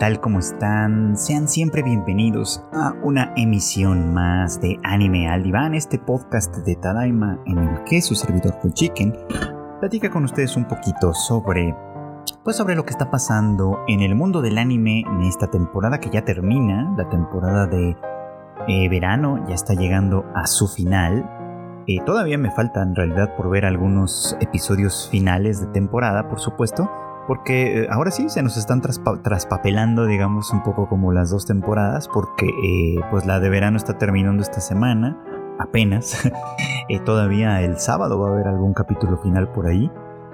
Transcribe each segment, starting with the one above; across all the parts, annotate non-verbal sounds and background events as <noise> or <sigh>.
tal? ¿Cómo están? Sean siempre bienvenidos a una emisión más de Anime al Diván, este podcast de Tadaima en el que su servidor Chicken platica con ustedes un poquito sobre pues sobre lo que está pasando en el mundo del anime en esta temporada que ya termina, la temporada de eh, verano ya está llegando a su final. Eh, todavía me falta en realidad por ver algunos episodios finales de temporada, por supuesto, porque eh, ahora sí se nos están traspapelando, digamos, un poco como las dos temporadas, porque eh, pues la de verano está terminando esta semana, apenas. <laughs> Eh, todavía el sábado va a haber algún capítulo final por ahí.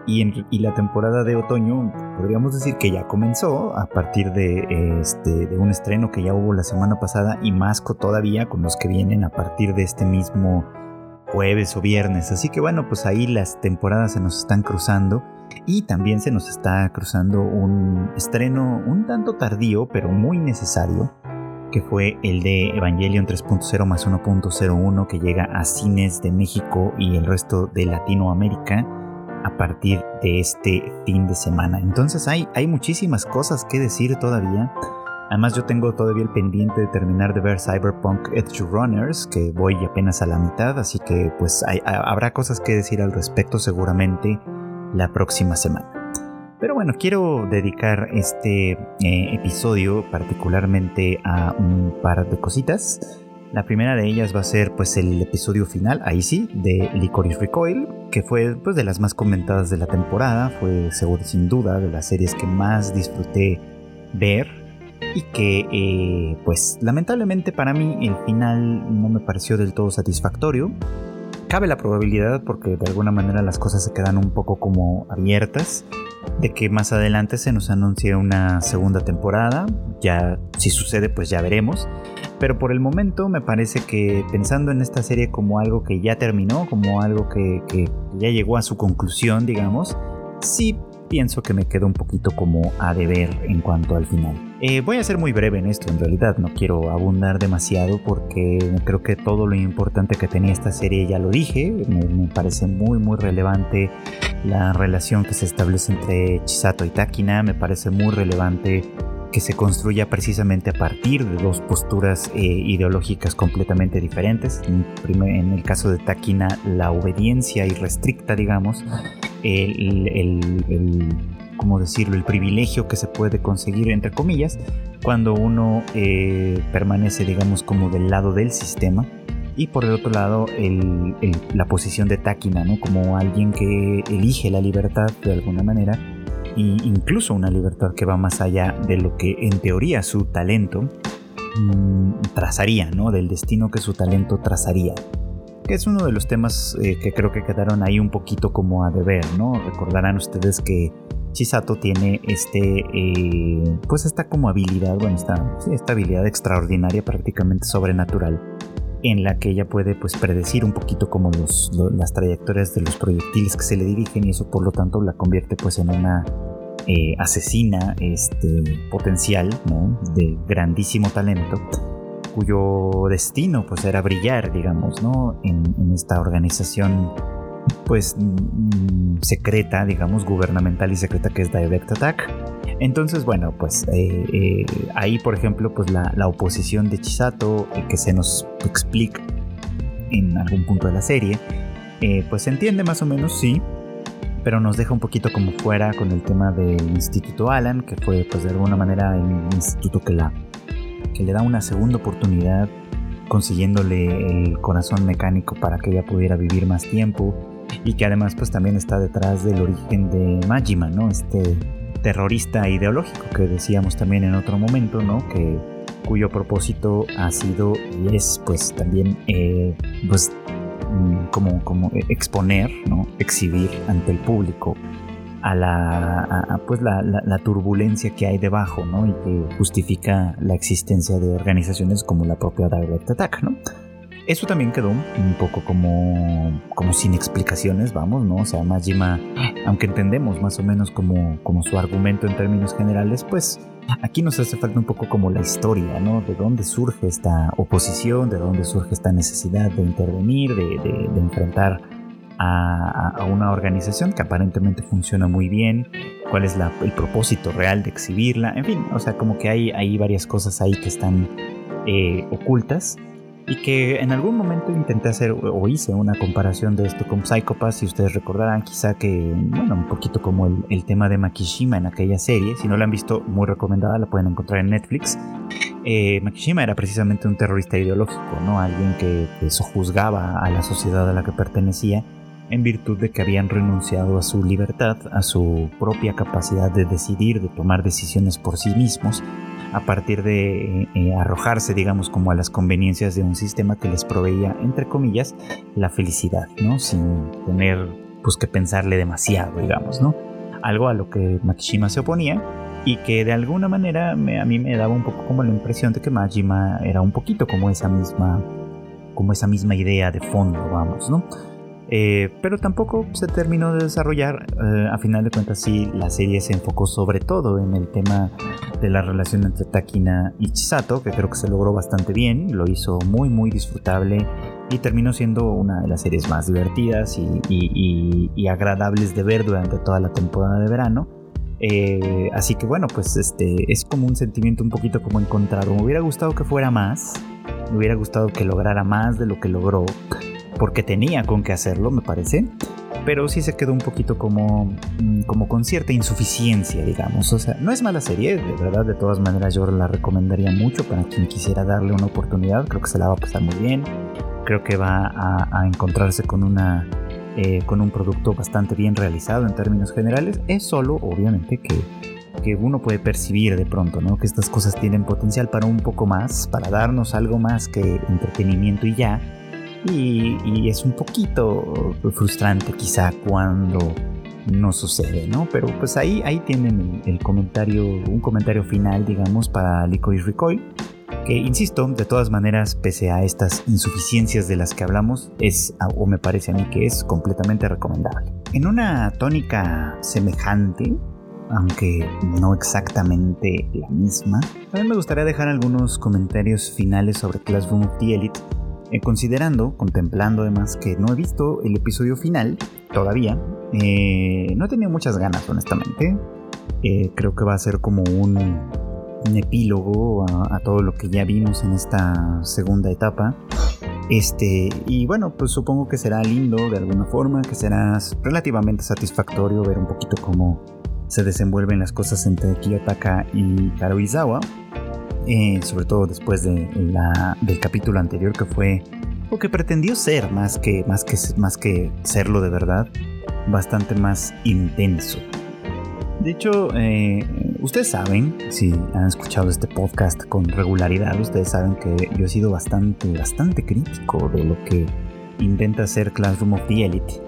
Y, y, la temporada de otoño podríamos decir que ya comenzó a partir de, este, de un estreno que ya hubo la semana pasada y más todavía con los que vienen a partir de este mismo jueves o viernes. Así que bueno, pues ahí las temporadas se nos están cruzando y también se nos está cruzando un estreno un tanto tardío, pero muy necesario, que fue el de Evangelion 3.0 más 1.01 que llega a cines de México y el resto de Latinoamérica a partir de este fin de semana. Entonces hay, hay muchísimas cosas que decir todavía. Además yo tengo todavía el pendiente de terminar de ver Cyberpunk Edge Runners, que voy apenas a la mitad, así que pues habrá cosas que decir al respecto seguramente la próxima semana. Pero bueno, quiero dedicar este eh, episodio particularmente a un par de cositas. La primera de ellas va a ser pues el episodio final, ahí sí, de Licorice Recoil, que fue pues de las más comentadas de la temporada, fue seguro sin duda de las series que más disfruté ver y que eh, pues lamentablemente para mí el final no me pareció del todo satisfactorio. Cabe la probabilidad, porque de alguna manera las cosas se quedan un poco como abiertas, de que más adelante se nos anuncie una segunda temporada. Ya, si sucede, pues ya veremos. Pero por el momento me parece que pensando en esta serie como algo que ya terminó, como algo que, que ya llegó a su conclusión, digamos, sí pienso que me quedo un poquito como a deber en cuanto al final. Eh, voy a ser muy breve en esto, en realidad no quiero abundar demasiado porque creo que todo lo importante que tenía esta serie ya lo dije, me, parece muy muy relevante la relación que se establece entre Chisato y Takina, me parece muy relevante que se construya precisamente a partir de dos posturas eh, ideológicas completamente diferentes. En, el caso de Takina, la obediencia irrestricta, digamos, el, ¿cómo decirlo?, el privilegio que se puede conseguir, entre comillas, cuando uno eh, permanece, digamos, como del lado del sistema. Y por el otro lado, la posición de Takina, ¿no? Como alguien que elige la libertad de alguna manera incluso una libertad que va más allá de lo que en teoría su talento mm, trazaría, ¿no? Del destino que su talento trazaría. Que es uno de los temas eh, que creo que quedaron ahí un poquito como a deber, ¿no? Recordarán ustedes que Chisato tiene este, eh, pues esta como habilidad, bueno, esta, esta habilidad extraordinaria, prácticamente sobrenatural, en la que ella puede pues predecir un poquito como los, las trayectorias de los proyectiles que se le dirigen y eso por lo tanto la convierte pues en una eh, asesina este, potencial de grandísimo talento cuyo destino pues era brillar digamos ¿no? en, en esta organización pues mm, secreta digamos gubernamental y secreta que es Direct Attack. Entonces, bueno, pues eh, eh, ahí, por ejemplo, pues la, oposición de Chisato, eh, que se nos explica en algún punto de la serie, pues se entiende más o menos, sí, pero nos deja un poquito como fuera con el tema del Instituto Alan, que fue pues de alguna manera el instituto que, la, que le da una segunda oportunidad consiguiéndole el corazón mecánico para que ella pudiera vivir más tiempo y que además pues también está detrás del origen de Majima, ¿no? Este terrorista ideológico que decíamos también en otro momento, ¿no? Que cuyo propósito ha sido y es pues también eh, pues mm, como, como exponer, ¿no? exhibir ante el público a la pues la, la, turbulencia que hay debajo, ¿no? Y que justifica la existencia de organizaciones como la propia Direct Attack, ¿no? Eso también quedó un poco como, como sin explicaciones, vamos, ¿no? O sea, Majima, aunque entendemos más o menos como, como su argumento en términos generales, pues aquí nos hace falta un poco como la historia, ¿no? De dónde surge esta oposición, de dónde surge esta necesidad de intervenir, de, de, enfrentar a, una organización que aparentemente funciona muy bien cuál es el propósito real de exhibirla, en fin, o sea, como que hay, hay varias cosas ahí que están eh, ocultas y que en algún momento intenté hacer o hice una comparación de esto con Psychopath, si ustedes recordarán quizá que, bueno, un poquito como el, tema de Makishima en aquella serie, si no la han visto, muy recomendada, la pueden encontrar en Netflix. Eh, Makishima era precisamente un terrorista ideológico, ¿no? Alguien que, que sojuzgaba a la sociedad a la que pertenecía en virtud de que habían renunciado a su libertad, a su propia capacidad de decidir, de tomar decisiones por sí mismos, a partir de eh, eh, arrojarse, digamos, como a las conveniencias de un sistema que les proveía, entre comillas, la felicidad, ¿no? Sin tener, pues, que pensarle demasiado, digamos, ¿no? Algo a lo que Makishima se oponía y que de alguna manera a mí me daba un poco como la impresión de que Majima era un poquito como esa misma, como esa misma idea de fondo, vamos, ¿no? Eh, pero tampoco se terminó de desarrollar. Eh, a final de cuentas, sí, la serie se enfocó sobre todo en el tema de la relación entre Takina y Chisato, que creo que se logró bastante bien, lo hizo muy, muy disfrutable y terminó siendo una de las series más divertidas y, agradables de ver durante toda la temporada de verano. Eh, así que bueno, pues este es como un sentimiento un poquito como encontrado. Me hubiera gustado que fuera más, me hubiera gustado que lograra más de lo que logró porque tenía con qué hacerlo, me parece, pero sí se quedó un poquito como, mm, como con cierta insuficiencia, digamos. O sea, no es mala serie, de verdad, de todas maneras yo la recomendaría mucho para quien quisiera darle una oportunidad, creo que se la va a pasar muy bien, creo que va a, encontrarse con una... Eh, con un producto bastante bien realizado en términos generales, es solo, obviamente, que, que uno puede percibir de pronto, ¿no? Que estas cosas tienen potencial para un poco más, para darnos algo más que entretenimiento y ya, y, es un poquito frustrante quizá cuando no sucede, ¿no? Pero pues ahí, ahí tienen el, comentario, un comentario final, digamos, para Licorice Recoil, que insisto, de todas maneras, pese a estas insuficiencias de las que hablamos, es, o me parece a mí que es completamente recomendable. En una tónica semejante, aunque no exactamente la misma, también me gustaría dejar algunos comentarios finales sobre Classroom of the Elite eh, considerando, contemplando además que no he visto el episodio final todavía, eh, no he tenido muchas ganas honestamente. Eh, creo que va a ser como un, epílogo a, todo lo que ya vimos en esta segunda etapa. Este, y bueno, pues supongo que será lindo de alguna forma, que será relativamente satisfactorio ver un poquito cómo se desenvuelven las cosas entre Kiyotaka y Karuizawa. Eh, sobre todo después de del capítulo anterior que fue o que pretendió ser más que, más que, más que serlo de verdad, bastante más intenso. De hecho, eh, ustedes saben, si han escuchado este podcast con regularidad, ustedes saben que yo he sido bastante, bastante crítico de lo que intenta hacer Classroom of the Elite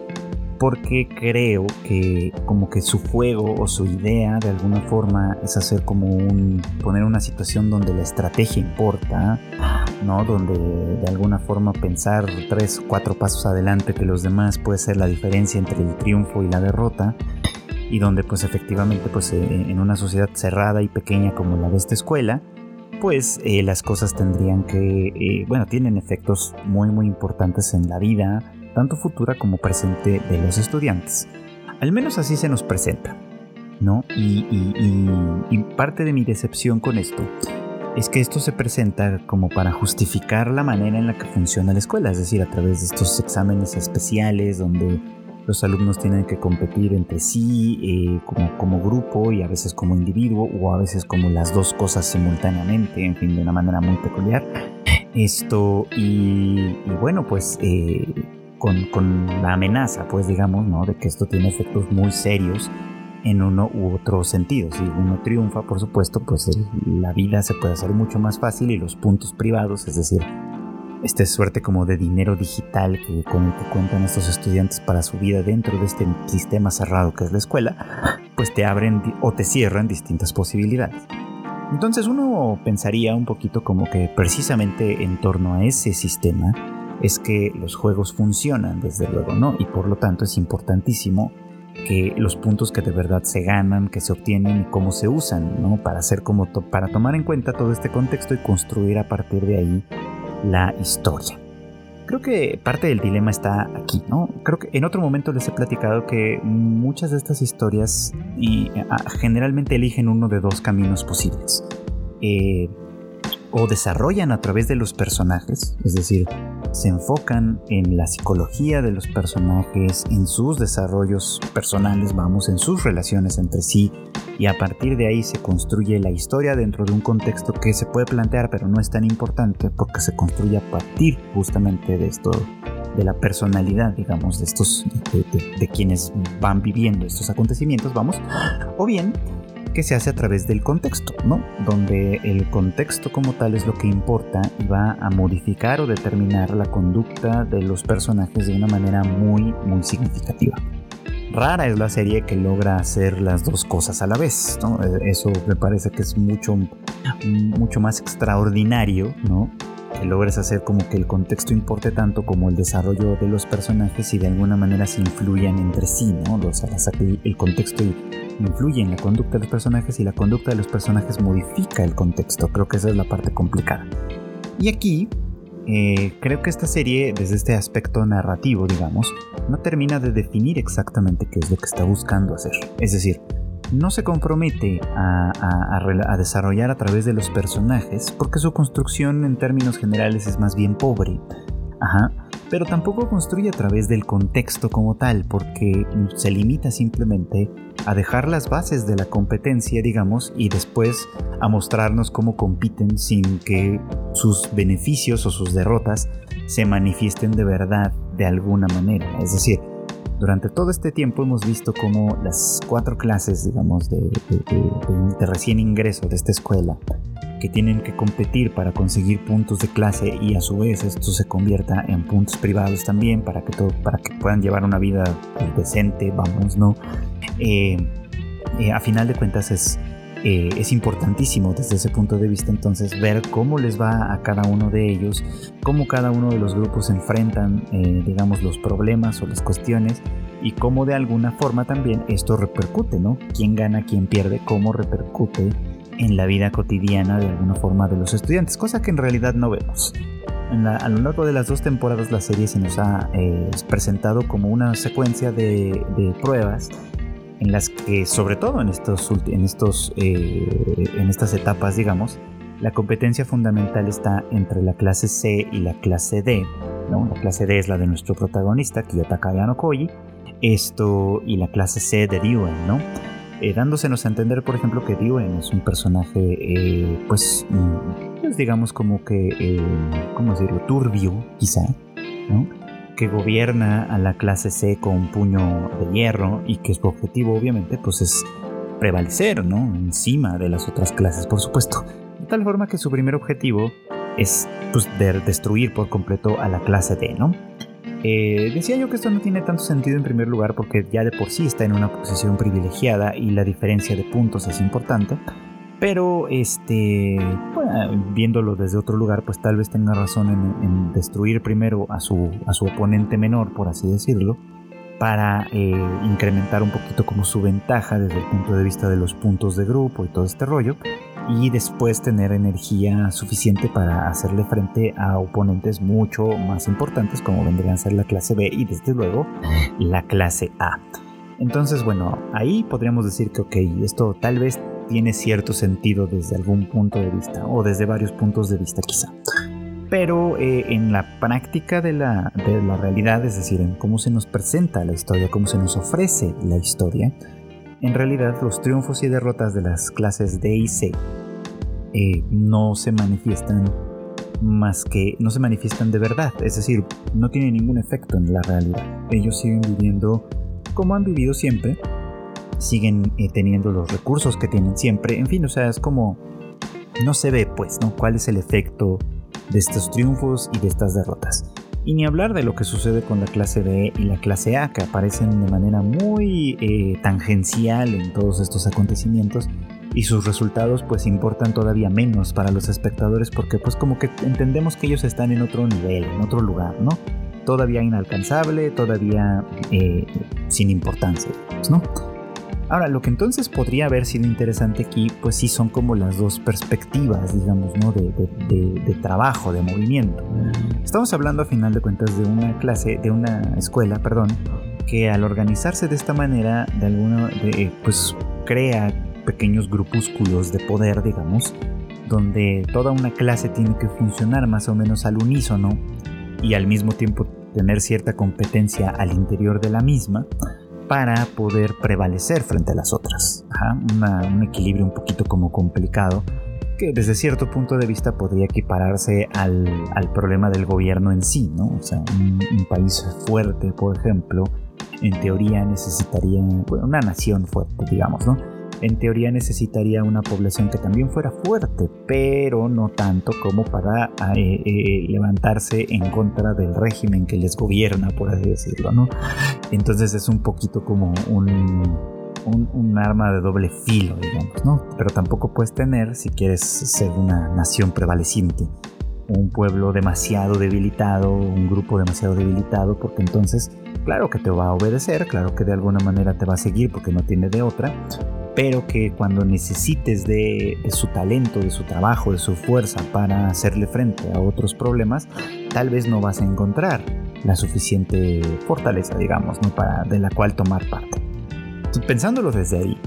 porque creo que como que su juego o su idea de alguna forma es hacer como un poner una situación donde la estrategia importa, ¿no? Donde de alguna forma pensar tres, cuatro pasos adelante que los demás puede ser la diferencia entre el triunfo y la derrota y donde pues efectivamente pues eh, en una sociedad cerrada y pequeña como la de esta escuela pues eh, las cosas tendrían que, eh, bueno, tienen efectos muy muy importantes en la vida tanto futura como presente de los estudiantes. Al menos así se nos presenta, ¿no? Y, parte de mi decepción con esto es que esto se presenta como para justificar la manera en la que funciona la escuela, es decir, a través de estos exámenes especiales donde los alumnos tienen que competir entre sí eh, como, como, grupo y a veces como individuo o a veces como las dos cosas simultáneamente, en fin, de una manera muy peculiar. Esto y, bueno, pues eh, con, la amenaza, pues digamos, ¿no? De que esto tiene efectos muy serios en uno u otro sentido. Si uno triunfa, por supuesto, pues la vida se puede hacer mucho más fácil y los puntos privados, es decir, esta suerte como de dinero digital que, con el que cuentan estos estudiantes para su vida dentro de este sistema cerrado que es la escuela, pues te abren o te cierran distintas posibilidades. Entonces uno pensaría un poquito como que precisamente en torno a ese sistema, es que los juegos funcionan, desde luego, ¿no? Y por lo tanto es importantísimo que los puntos que de verdad se ganan, que se obtienen y cómo se usan, ¿no? Para hacer como para tomar en cuenta todo este contexto y construir a partir de ahí la historia. creo que parte del dilema está aquí, ¿no? Creo que en otro momento les he platicado que muchas de estas historias generalmente eligen uno de dos caminos posibles. Eh, o desarrollan a través de los personajes, es decir, se enfocan en la psicología de los personajes, en sus desarrollos personales, vamos, en sus relaciones entre sí, y a partir de ahí se construye la historia dentro de un contexto que se puede plantear, pero no es tan importante porque se construye a partir justamente de esto, de la personalidad, digamos, de estos, de quienes van viviendo estos acontecimientos, vamos, o bien que se hace a través del contexto, ¿no? Donde el contexto como tal es lo que importa y va a modificar o determinar la conducta de los personajes de una manera muy, muy significativa. Rara es la serie que logra hacer las dos cosas a la vez, ¿no? Eh, eso me parece que es mucho, mucho más extraordinario, ¿no? que logres hacer como que el contexto importe tanto como el desarrollo de los personajes y de alguna manera se influyan entre sí, ¿no? O sea, el contexto influye en la conducta de los personajes y la conducta de los personajes modifica el contexto. Creo que esa es la parte complicada. Y aquí, eh, creo que esta serie, desde este aspecto narrativo, digamos, no termina de definir exactamente qué es lo que está buscando hacer. Es decir, no se compromete a, desarrollar a través de los personajes porque su construcción en términos generales es más bien pobre. Ajá. Pero tampoco construye a través del contexto como tal porque se limita simplemente a dejar las bases de la competencia, digamos, y después a mostrarnos cómo compiten sin que sus beneficios o sus derrotas se manifiesten de verdad de alguna manera. Es decir, durante todo este tiempo hemos visto cómo las cuatro clases, digamos, de, recién ingreso de esta escuela, que tienen que competir para conseguir puntos de clase y a su vez esto se convierta en puntos privados también para que, todo, para que puedan llevar una vida decente, vamos, ¿no? Eh, eh, a final de cuentas es eh, es importantísimo desde ese punto de vista entonces ver cómo les va a cada uno de ellos, cómo cada uno de los grupos enfrentan, digamos, los problemas o las cuestiones y cómo de alguna forma también esto repercute, ¿no? ¿Quién gana, quién pierde, cómo repercute en la vida cotidiana de alguna forma de los estudiantes? Cosa que en realidad no vemos. a lo largo de las dos temporadas la serie se nos ha eh, presentado como una secuencia de, de pruebas en las que, sobre todo en, estos, en, estos, eh, en estas etapas, digamos, la competencia fundamental está entre la clase C y la clase D. ¿no? La clase D es la de nuestro protagonista, Kiyotaka Yano Koji, esto y la clase C de Diwen, ¿no? Eh, dándosenos a entender, por ejemplo, que Diwen es un personaje, eh, pues, mm, pues, digamos como que, ¿cómo decirlo? Turbio, quizá, ¿no? que gobierna a la clase C con un puño de hierro y que su objetivo obviamente pues es prevalecer, ¿no? Encima de las otras clases, por supuesto. De tal forma que su primer objetivo es pues, destruir por completo a la clase D, ¿no? Eh, decía yo que esto no tiene tanto sentido en primer lugar porque ya de por sí está en una posición privilegiada y la diferencia de puntos es importante. Pero, este, viéndolo desde otro lugar, pues tal vez tenga razón en, destruir primero a su, a su oponente menor, por así decirlo, para eh, incrementar un poquito como su ventaja desde el punto de vista de los puntos de grupo y todo este rollo, y después tener energía suficiente para hacerle frente a oponentes mucho más importantes como vendrían a ser la clase B y desde luego la clase A. Entonces, bueno, ahí podríamos decir que, ok, esto tal vez tiene cierto sentido desde algún punto de vista o desde varios puntos de vista quizá. Pero eh, en la práctica de la, de la realidad, es decir, en cómo se nos presenta la historia, cómo se nos ofrece la historia, en realidad los triunfos y derrotas de las clases D y C eh, no se manifiestan más que no se manifiestan de verdad, es decir, no tienen ningún efecto en la realidad. Ellos siguen viviendo como han vivido siempre, siguen eh, teniendo los recursos que tienen siempre. En fin, o sea, es como no se ve pues, ¿no? ¿Cuál es el efecto de estos triunfos y de estas derrotas? Y ni hablar de lo que sucede con la clase B y la clase A, que aparecen de manera muy eh, tangencial en todos estos acontecimientos y sus resultados pues importan todavía menos para los espectadores porque pues como que entendemos que ellos están en otro nivel, en otro lugar, ¿no? Todavía inalcanzable, todavía eh, sin importancia, ¿no? Ahora, lo que entonces podría haber sido interesante aquí, pues sí son como las dos perspectivas, digamos, ¿no? De, de, trabajo, de movimiento. Estamos hablando a final de cuentas de una clase, de una escuela, perdón, que al organizarse de esta manera, de alguna, de, pues crea pequeños grupúsculos de poder, digamos, donde toda una clase tiene que funcionar más o menos al unísono y al mismo tiempo tener cierta competencia al interior de la misma para poder prevalecer frente a las otras. un equilibrio un poquito como complicado que desde cierto punto de vista podría equipararse al, problema del gobierno en sí, ¿no? O sea, un, país fuerte, por ejemplo, en teoría necesitaría, una nación fuerte, digamos, ¿no? En teoría necesitaría una población que también fuera fuerte, pero no tanto como para eh, eh, levantarse en contra del régimen que les gobierna, por así decirlo. Entonces es un poquito como un, un, arma de doble filo, digamos, ¿no? Pero tampoco puedes tener, si quieres ser una nación prevaleciente, un pueblo demasiado debilitado, un grupo demasiado debilitado, porque entonces, claro que te va a obedecer, claro que de alguna manera te va a seguir porque no tiene de otra, pero que cuando necesites de, su talento, de su trabajo, de su fuerza para hacerle frente a otros problemas, tal vez no vas a encontrar la suficiente fortaleza, digamos, ¿no? para, de la cual tomar parte. pensándolo desde ahí,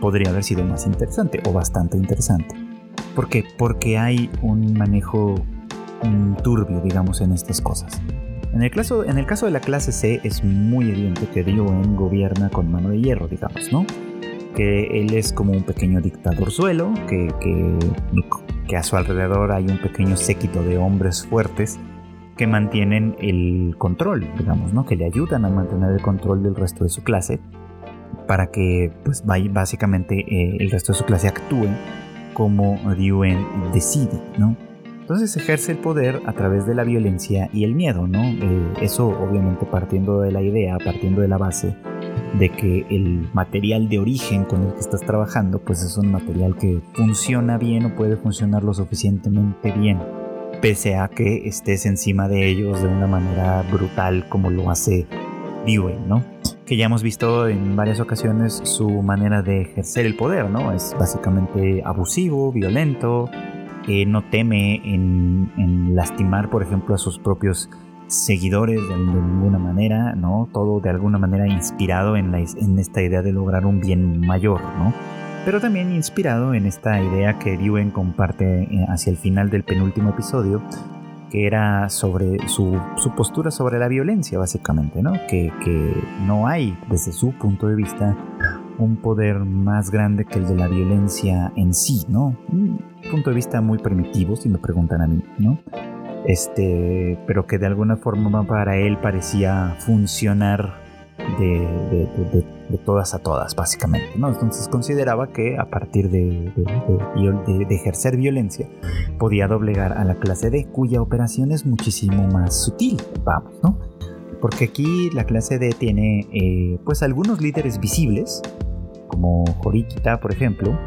podría haber sido más interesante o bastante interesante. ¿Por qué? Porque hay un manejo turbio, digamos, en estas cosas. En el, caso, en el caso de la clase C es muy evidente que en gobierna con mano de hierro, digamos, ¿no? Que él es como un pequeño dictador suelo, que, que, a su alrededor hay un pequeño séquito de hombres fuertes que mantienen el control, digamos, ¿no? Que le ayudan a mantener el control del resto de su clase para que, pues, básicamente eh, el resto de su clase actúe como Ryuen decide, ¿no? Entonces ejerce el poder a través de la violencia y el miedo, ¿no? Eh, eso obviamente partiendo de la idea, partiendo de la base de que el material de origen con el que estás trabajando pues es un material que funciona bien o puede funcionar lo suficientemente bien pese a que estés encima de ellos de una manera brutal como lo hace Dewey, ¿no? Que ya hemos visto en varias ocasiones su manera de ejercer el poder, ¿no? Es básicamente abusivo, violento, eh, no teme en, en, lastimar, por ejemplo, a sus propios seguidores de, ninguna manera, ¿no? Todo de alguna manera inspirado en, esta idea de lograr un bien mayor, ¿no? Pero también inspirado en esta idea que Dewey comparte eh, hacia el final del penúltimo episodio, que era sobre su, su postura sobre la violencia, básicamente, ¿no? Que, que no hay, desde su punto de vista, un poder más grande que el de la violencia en sí, ¿no? Un punto de vista muy primitivo, si me preguntan a mí, ¿no? Este, pero que de alguna forma para él parecía funcionar de, todas a todas, básicamente. ¿no? Entonces consideraba que a partir de, ejercer violencia podía doblegar a la clase D, cuya operación es muchísimo más sutil, vamos, ¿no? Porque aquí la clase D tiene eh, pues algunos líderes visibles, como Horikita, por ejemplo,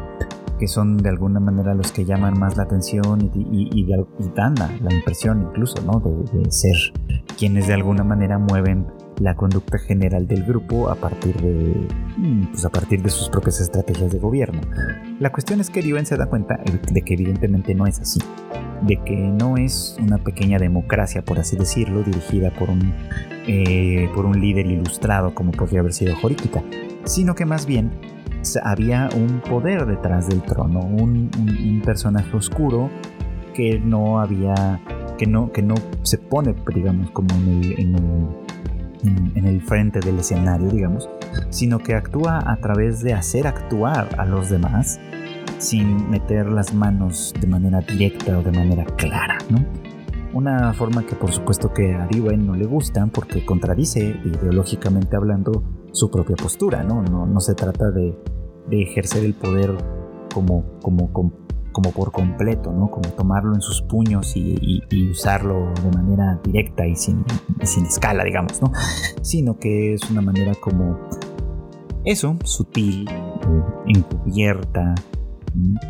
que son de alguna manera los que llaman más la atención y, dan la, impresión incluso ¿no? de, ser quienes de alguna manera mueven la conducta general del grupo a partir de, mm, pues a partir de sus propias estrategias de gobierno. La cuestión es que Riven se da cuenta de que evidentemente no es así, de que no es una pequeña democracia, por así decirlo, dirigida por un, eh, por un líder ilustrado como podría haber sido Horikita, sino que más bien había un poder detrás del trono, un, personaje oscuro que no había, que no, que no se pone, digamos, como en el, en el, frente del escenario, digamos, sino que actúa a través de hacer actuar a los demás sin meter las manos de manera directa o de manera clara, ¿no? Una forma que por supuesto que a Riven no le gusta porque contradice ideológicamente hablando su propia postura, ¿no? No, no se trata de, de, ejercer el poder como, como, como, como, por completo, ¿no? Como tomarlo en sus puños y, usarlo de manera directa y sin, sin escala, digamos, ¿no? Sino que es una manera como eso, sutil, encubierta,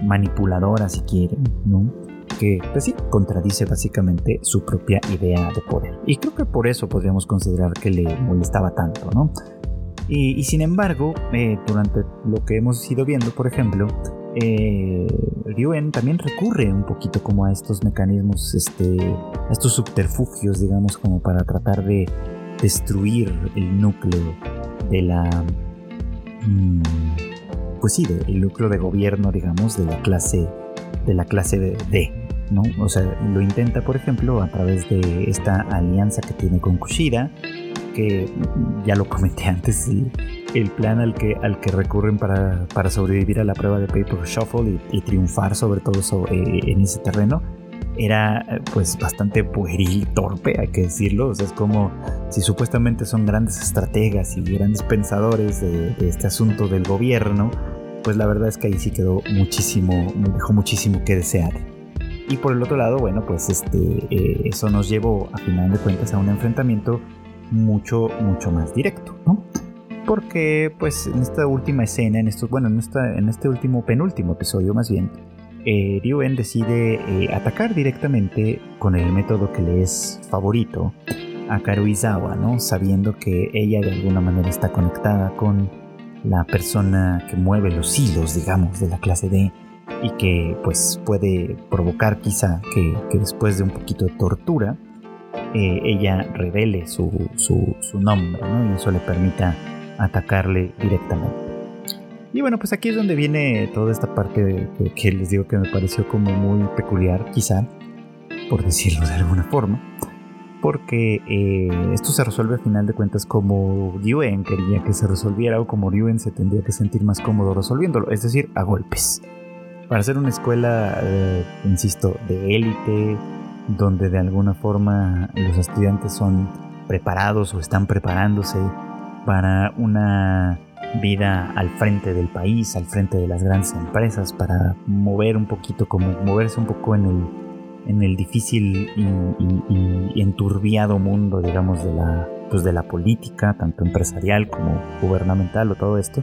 manipuladora si quieren, ¿no? que, pues sí, contradice básicamente su propia idea de poder. Y creo que por eso podríamos considerar que le molestaba tanto, ¿no? Y, sin embargo, eh, durante lo que hemos ido viendo, por ejemplo, eh, Ryuen también recurre un poquito como a estos mecanismos, este, a estos subterfugios, digamos, como para tratar de destruir el núcleo de la... Mm, pues sí, el núcleo de gobierno, digamos, de la clase, de la clase D, ¿no? O sea, lo intenta, por ejemplo, a través de esta alianza que tiene con Kushida, que ya lo comenté <laughs> antes, el, plan al que, al que recurren para, sobrevivir a la prueba de Paper Shuffle y, triunfar sobre todo eh, en ese terreno era eh, pues bastante pueril, torpe, hay que decirlo. O sea, es como si supuestamente son grandes estrategas y grandes pensadores de, este asunto del gobierno, pues la verdad es que ahí sí quedó muchísimo, dejó muchísimo que desear. Y por el otro lado, bueno, pues este, eh, eso nos llevó a final de cuentas a un enfrentamiento mucho, mucho más directo, ¿no? Porque pues en esta última escena, en estos, bueno, en, esta, en este último, penúltimo episodio más bien, eh, Ryuen decide eh, atacar directamente con el método que le es favorito a Karuizawa, ¿no? Sabiendo que ella de alguna manera está conectada con la persona que mueve los hilos, digamos, de la clase D y que pues puede provocar quizá que, después de un poquito de tortura eh, ella revele su, nombre ¿no? y eso le permita atacarle directamente. Y bueno, pues aquí es donde viene toda esta parte que, les digo que me pareció como muy peculiar, quizá, por decirlo de alguna forma. Porque eh, esto se resuelve a final de cuentas como Ryuen quería que se resolviera o como Ryuen se tendría que sentir más cómodo resolviéndolo, es decir, a golpes. Para ser una escuela, eh, insisto, de élite, donde de alguna forma los estudiantes son preparados o están preparándose para una vida al frente del país, al frente de las grandes empresas, para mover un poquito, como moverse un poco en el, en el difícil y, enturbiado mundo, digamos, de la, pues de la política, tanto empresarial como gubernamental o todo esto,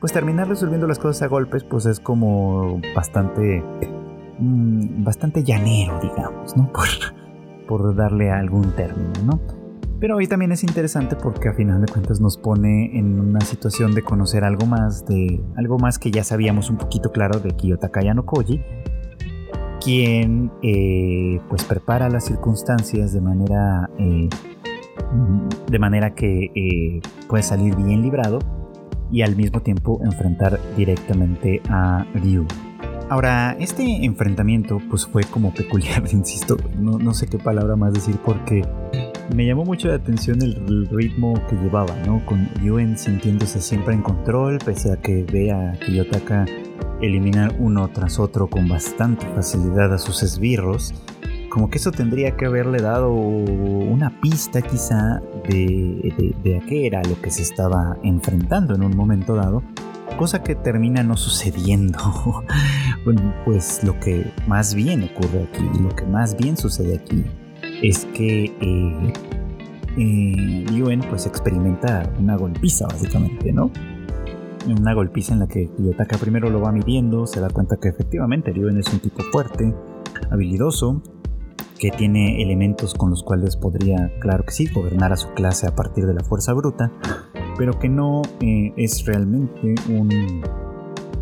pues terminar resolviendo las cosas a golpes, pues es como bastante, mm, bastante llanero, digamos, ¿no? <laughs> Por, por darle algún término, ¿no? Pero hoy también es interesante porque a final de cuentas nos pone en una situación de conocer algo más de algo más que ya sabíamos un poquito claro de Kiyotaka no Koji, quien eh, pues prepara las circunstancias de manera eh, de manera que eh, puede salir bien librado y al mismo tiempo enfrentar directamente a Ryu. Ahora, este enfrentamiento pues fue como peculiar, <laughs> insisto, no, sé qué palabra más decir porque me llamó mucho la atención el, ritmo que llevaba, ¿no? Con Yuen sintiéndose siempre en control, pese a que vea a Kiyotaka eliminar uno tras otro con bastante facilidad a sus esbirros. Como que eso tendría que haberle dado una pista quizá de, de, a qué era lo que se estaba enfrentando en un momento dado cosa que termina no sucediendo. <laughs> bueno, pues lo que más bien ocurre aquí, lo que más bien sucede aquí, es que eh, eh, pues experimenta una golpiza básicamente, ¿no? Una golpiza en la que Kiyotaka primero lo va midiendo, se da cuenta que efectivamente Yuen es un tipo fuerte, habilidoso, que tiene elementos con los cuales podría, claro que sí, gobernar a su clase a partir de la fuerza bruta, pero que no eh, es realmente un,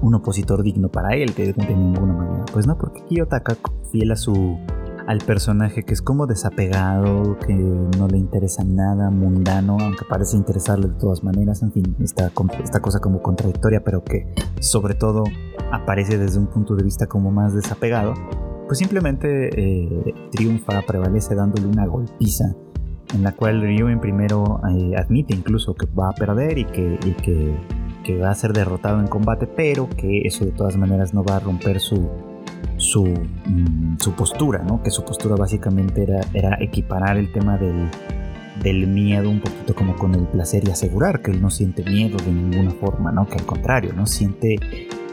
un opositor digno para él, que de ninguna manera. Pues no, porque Kiyotaka, fiel a su al personaje que es como desapegado, que no le interesa nada, mundano, aunque parece interesarle de todas maneras, en fin, esta, esta cosa como contradictoria, pero que sobre todo aparece desde un punto de vista como más desapegado, pues simplemente eh, triunfa, prevalece dándole una golpiza en la cual Ryuen primero eh, admite incluso que va a perder y que, y que, que va a ser derrotado en combate, pero que eso de todas maneras no va a romper su, su, mm, su postura, ¿no? que su postura básicamente era, era equiparar el tema del, del, miedo un poquito como con el placer y asegurar que él no siente miedo de ninguna forma, ¿no? que al contrario, ¿no? siente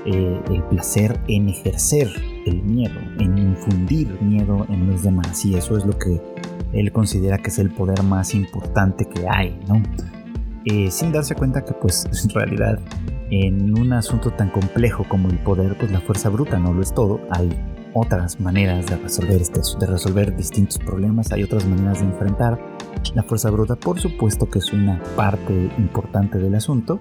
eh, el placer en ejercer el miedo, en infundir miedo en los demás y eso es lo que él considera que es el poder más importante que hay, ¿no? Eh, sin darse cuenta que pues <laughs> en realidad en un asunto tan complejo como el poder, pues la fuerza bruta no lo es todo. Hay otras maneras de resolver, este, de resolver distintos problemas, hay otras maneras de enfrentar la fuerza bruta, por supuesto que es una parte importante del asunto,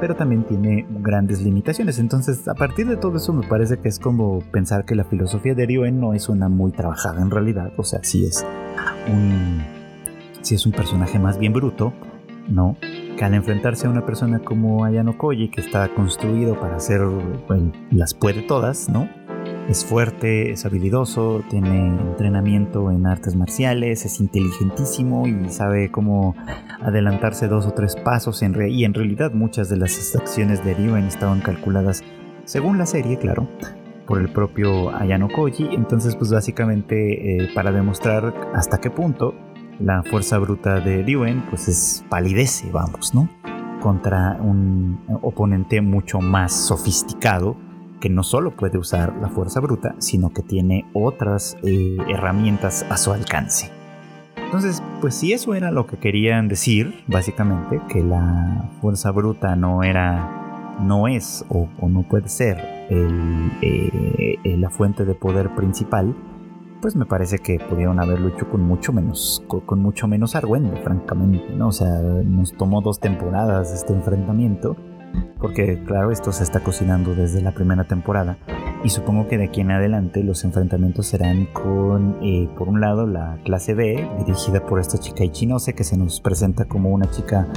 pero también tiene grandes limitaciones. Entonces, a partir de todo eso, me parece que es como pensar que la filosofía de Ryoen no es una muy trabajada en realidad. O sea, sí es un, sí es un personaje más bien bruto, ¿no? Que al enfrentarse a una persona como Ayano Koji, que está construido para hacer, las puede todas, ¿no? Es fuerte, es habilidoso, tiene entrenamiento en artes marciales, es inteligentísimo y sabe cómo adelantarse dos o tres pasos. En y en realidad muchas de las acciones de Ryuen estaban calculadas, según la serie, claro, por el propio Ayano Koji. Entonces, pues básicamente eh, para demostrar hasta qué punto la fuerza bruta de Ryuen pues es palidece, vamos, ¿no? Contra un oponente mucho más sofisticado que no solo puede usar la fuerza bruta, sino que tiene otras eh, herramientas a su alcance. Entonces, pues si eso era lo que querían decir, básicamente, que la fuerza bruta no era, no es o, no puede ser eh, la fuente de poder principal, pues me parece que pudieron haberlo hecho con mucho menos, con, mucho menos argüende, francamente, ¿no? O sea, nos tomó dos temporadas este enfrentamiento porque claro, esto se está cocinando desde la primera temporada y supongo que de aquí en adelante los enfrentamientos serán con, eh, por un lado, la clase B, dirigida por esta chica Ichinose, que se nos presenta como una chica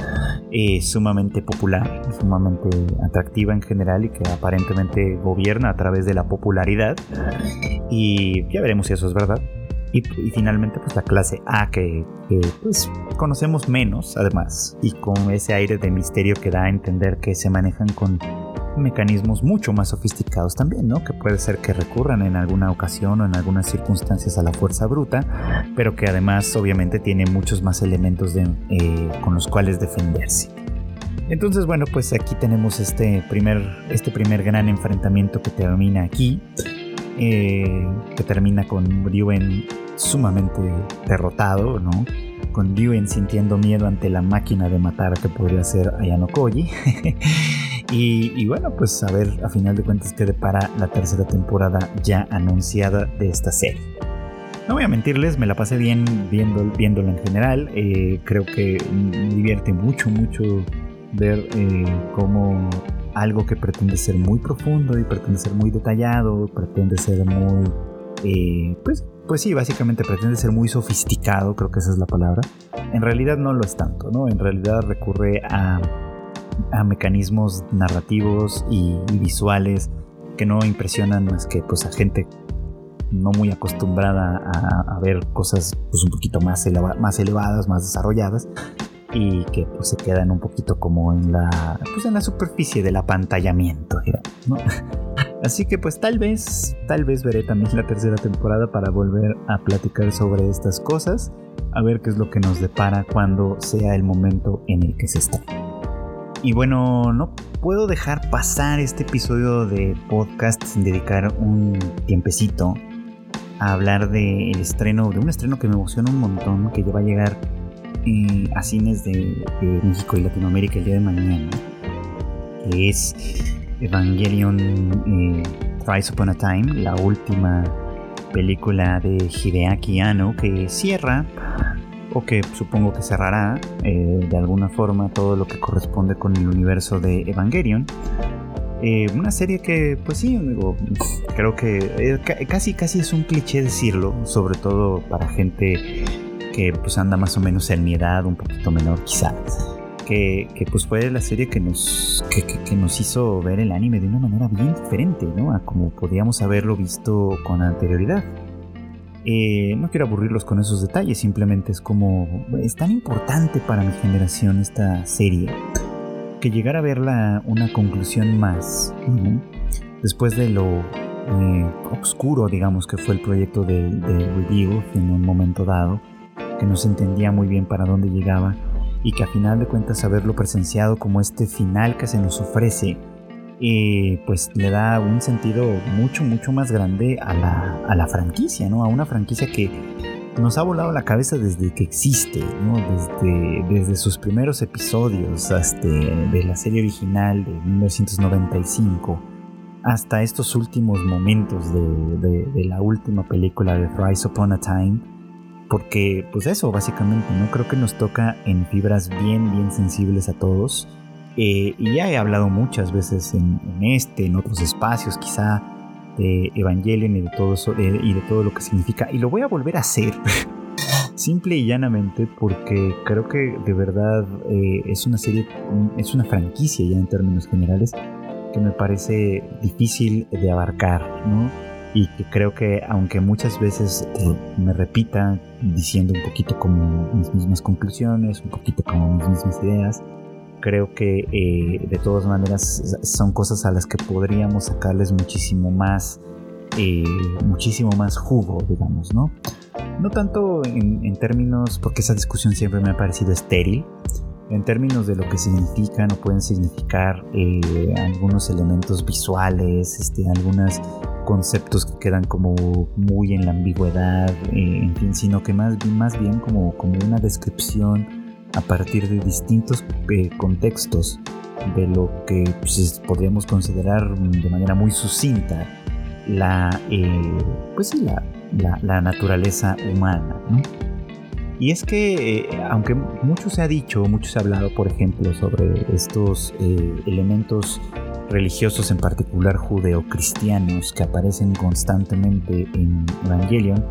eh, sumamente popular, sumamente atractiva en general y que aparentemente gobierna a través de la popularidad. Y ya veremos si eso es verdad. Y, finalmente pues la clase A que, pues conocemos menos además y con ese aire de misterio que da a entender que se manejan con mecanismos mucho más sofisticados también, ¿no? Que puede ser que recurran en alguna ocasión o en algunas circunstancias a la fuerza bruta, pero que además obviamente tiene muchos más elementos eh, con los cuales defenderse. Entonces, bueno, pues aquí tenemos este primer, este primer gran enfrentamiento que termina aquí. Eh, que termina con Ryuen sumamente derrotado, ¿no? Con Ryuen sintiendo miedo ante la máquina de matar que podría ser Ayano Koji. <laughs> y, bueno, pues a ver a final de cuentas qué depara la tercera temporada ya anunciada de esta serie. No voy a mentirles, me la pasé bien viendo, viéndola en general. Eh, creo que me divierte mucho, mucho ver eh, cómo algo que pretende ser muy profundo y pretende ser muy detallado, pretende ser muy, eh, pues, pues sí, básicamente pretende ser muy sofisticado, creo que esa es la palabra. En realidad no lo es tanto, ¿no? En realidad recurre a, a mecanismos narrativos y, visuales que no impresionan más que pues a gente no muy acostumbrada a, ver cosas pues un poquito más elevadas, más desarrolladas y que pues se quedan un poquito como en la pues en la superficie del apantallamiento <laughs> así que pues tal vez tal vez veré también la tercera temporada para volver a platicar sobre estas cosas a ver qué es lo que nos depara cuando sea el momento en el que se está y bueno no puedo dejar pasar este episodio de podcast sin dedicar un tiempecito a hablar del estreno de un estreno que me emociona un montón que ya va a llegar a cines de, México y Latinoamérica el día de mañana, que es Evangelion eh, Thrice Upon a Time, la última película de Hideaki Anno que cierra o que supongo que cerrará eh, de alguna forma todo lo que corresponde con el universo de Evangelion. Eh, una serie que, pues sí, creo que casi casi es un cliché decirlo, sobre todo para gente que pues anda más o menos en mi edad, un poquito menor quizás. Que, que, pues fue la serie que nos, que, que, nos hizo ver el anime de una manera bien diferente, ¿no? A como podíamos haberlo visto con anterioridad. Eh, no quiero aburrirlos con esos detalles, simplemente es como... Es tan importante para mi generación esta serie que llegar a verla una conclusión más, después de lo eh, oscuro, digamos, que fue el proyecto de, de Review en un momento dado, que no se entendía muy bien para dónde llegaba y que a final de cuentas haberlo presenciado como este final que se nos ofrece, eh, pues le da un sentido mucho, mucho más grande a la, a la franquicia, ¿no? A una franquicia que nos ha volado la cabeza desde que existe, ¿no? Desde, desde sus primeros episodios hasta de la serie original de 1995 hasta estos últimos momentos de, la última película de Thrice Upon a Time. Porque, pues eso, básicamente, ¿no? Creo que nos toca en fibras bien, bien sensibles a todos. Eh, y ya he hablado muchas veces en, este, en otros espacios, quizá, de Evangelion y de todo eso, eh, y de todo lo que significa. Y lo voy a volver a hacer. <laughs> simple y llanamente porque creo que de verdad eh, es una serie, es una franquicia ya en términos generales que me parece difícil de abarcar, ¿no? Y que creo que aunque muchas veces eh, me repita diciendo un poquito como mis mismas conclusiones, un poquito como mis mismas ideas, creo que eh, de todas maneras son cosas a las que podríamos sacarles muchísimo más, eh, muchísimo más jugo, digamos, ¿no? No tanto en, en términos, porque esa discusión siempre me ha parecido estéril, en términos de lo que significan o pueden significar eh, algunos elementos visuales, este, algunos conceptos que quedan como muy en la ambigüedad, eh, en fin, sino que más, más bien como, como una descripción a partir de distintos eh, contextos de lo que pues, podríamos considerar de manera muy sucinta la, pues, la, la, la naturaleza humana. ¿no? Y es que, eh, aunque mucho se ha dicho, mucho se ha hablado, por ejemplo, sobre estos eh, elementos religiosos, en particular judeocristianos, que aparecen constantemente en Evangelion,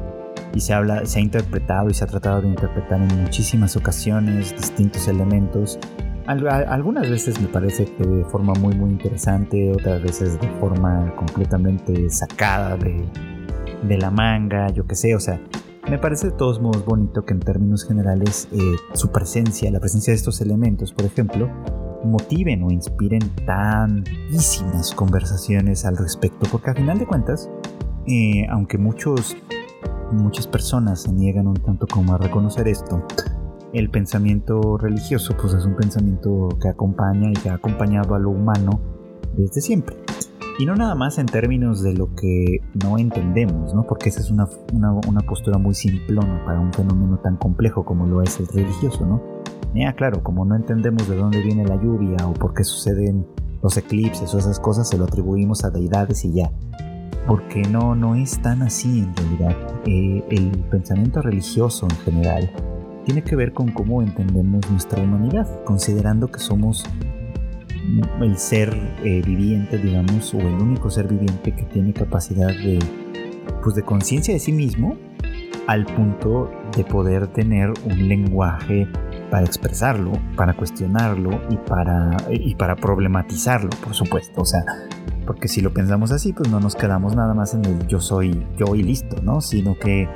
y se, habla, se ha interpretado y se ha tratado de interpretar en muchísimas ocasiones distintos elementos. algunas veces me parece que de forma muy muy interesante, otras veces de forma completamente sacada de, de la manga, yo qué sé, o sea, me parece de todos modos bonito que en términos generales eh, su presencia, la presencia de estos elementos, por ejemplo, motiven o inspiren tantísimas conversaciones al respecto, porque a final de cuentas, eh, aunque muchos, muchas personas se niegan un tanto como a reconocer esto, el pensamiento religioso pues es un pensamiento que acompaña y que ha acompañado a lo humano desde siempre. Y no nada más en términos de lo que no entendemos, ¿no? Porque esa es una, una, postura muy simplona para un fenómeno tan complejo como lo es el religioso, ¿no? Ya, claro, como no entendemos de dónde viene la lluvia o por qué suceden los eclipses o esas cosas, se lo atribuimos a deidades y ya. Porque no, no es tan así en realidad. Eh, el pensamiento religioso en general tiene que ver con cómo entendemos nuestra humanidad, considerando que somos el ser eh, viviente, digamos, o el único ser viviente que tiene capacidad de, pues de conciencia de sí mismo, al punto de poder tener un lenguaje para expresarlo, para cuestionarlo y para, y para problematizarlo, por supuesto. O sea, porque si lo pensamos así, pues no nos quedamos nada más en el yo soy yo y listo, ¿no? Sino que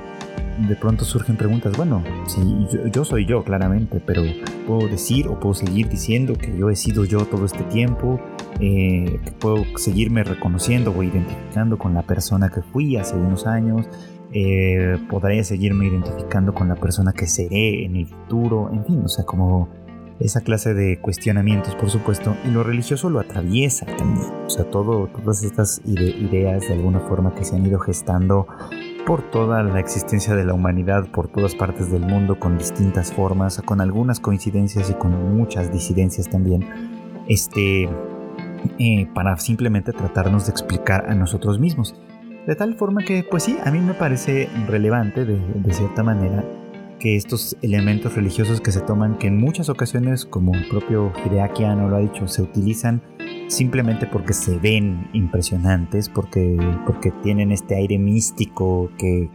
de pronto surgen preguntas, bueno, si yo, soy yo claramente, pero puedo decir o puedo seguir diciendo que yo he sido yo todo este tiempo, eh, que puedo seguirme reconociendo o identificando con la persona que fui hace unos años, eh, podré seguirme identificando con la persona que seré en el futuro, en fin, o sea, como esa clase de cuestionamientos, por supuesto, y lo religioso lo atraviesa también, o sea, todo, todas estas ideas de alguna forma que se han ido gestando por toda la existencia de la humanidad por todas partes del mundo con distintas formas, con algunas coincidencias y con muchas disidencias también, este, eh, para simplemente tratarnos de explicar a nosotros mismos. De tal forma que, pues sí, a mí me parece relevante de, cierta manera que estos elementos religiosos que se toman, que en muchas ocasiones, como el propio Hideaki Anno lo ha dicho, se utilizan simplemente porque se ven impresionantes, porque, porque tienen este aire místico que,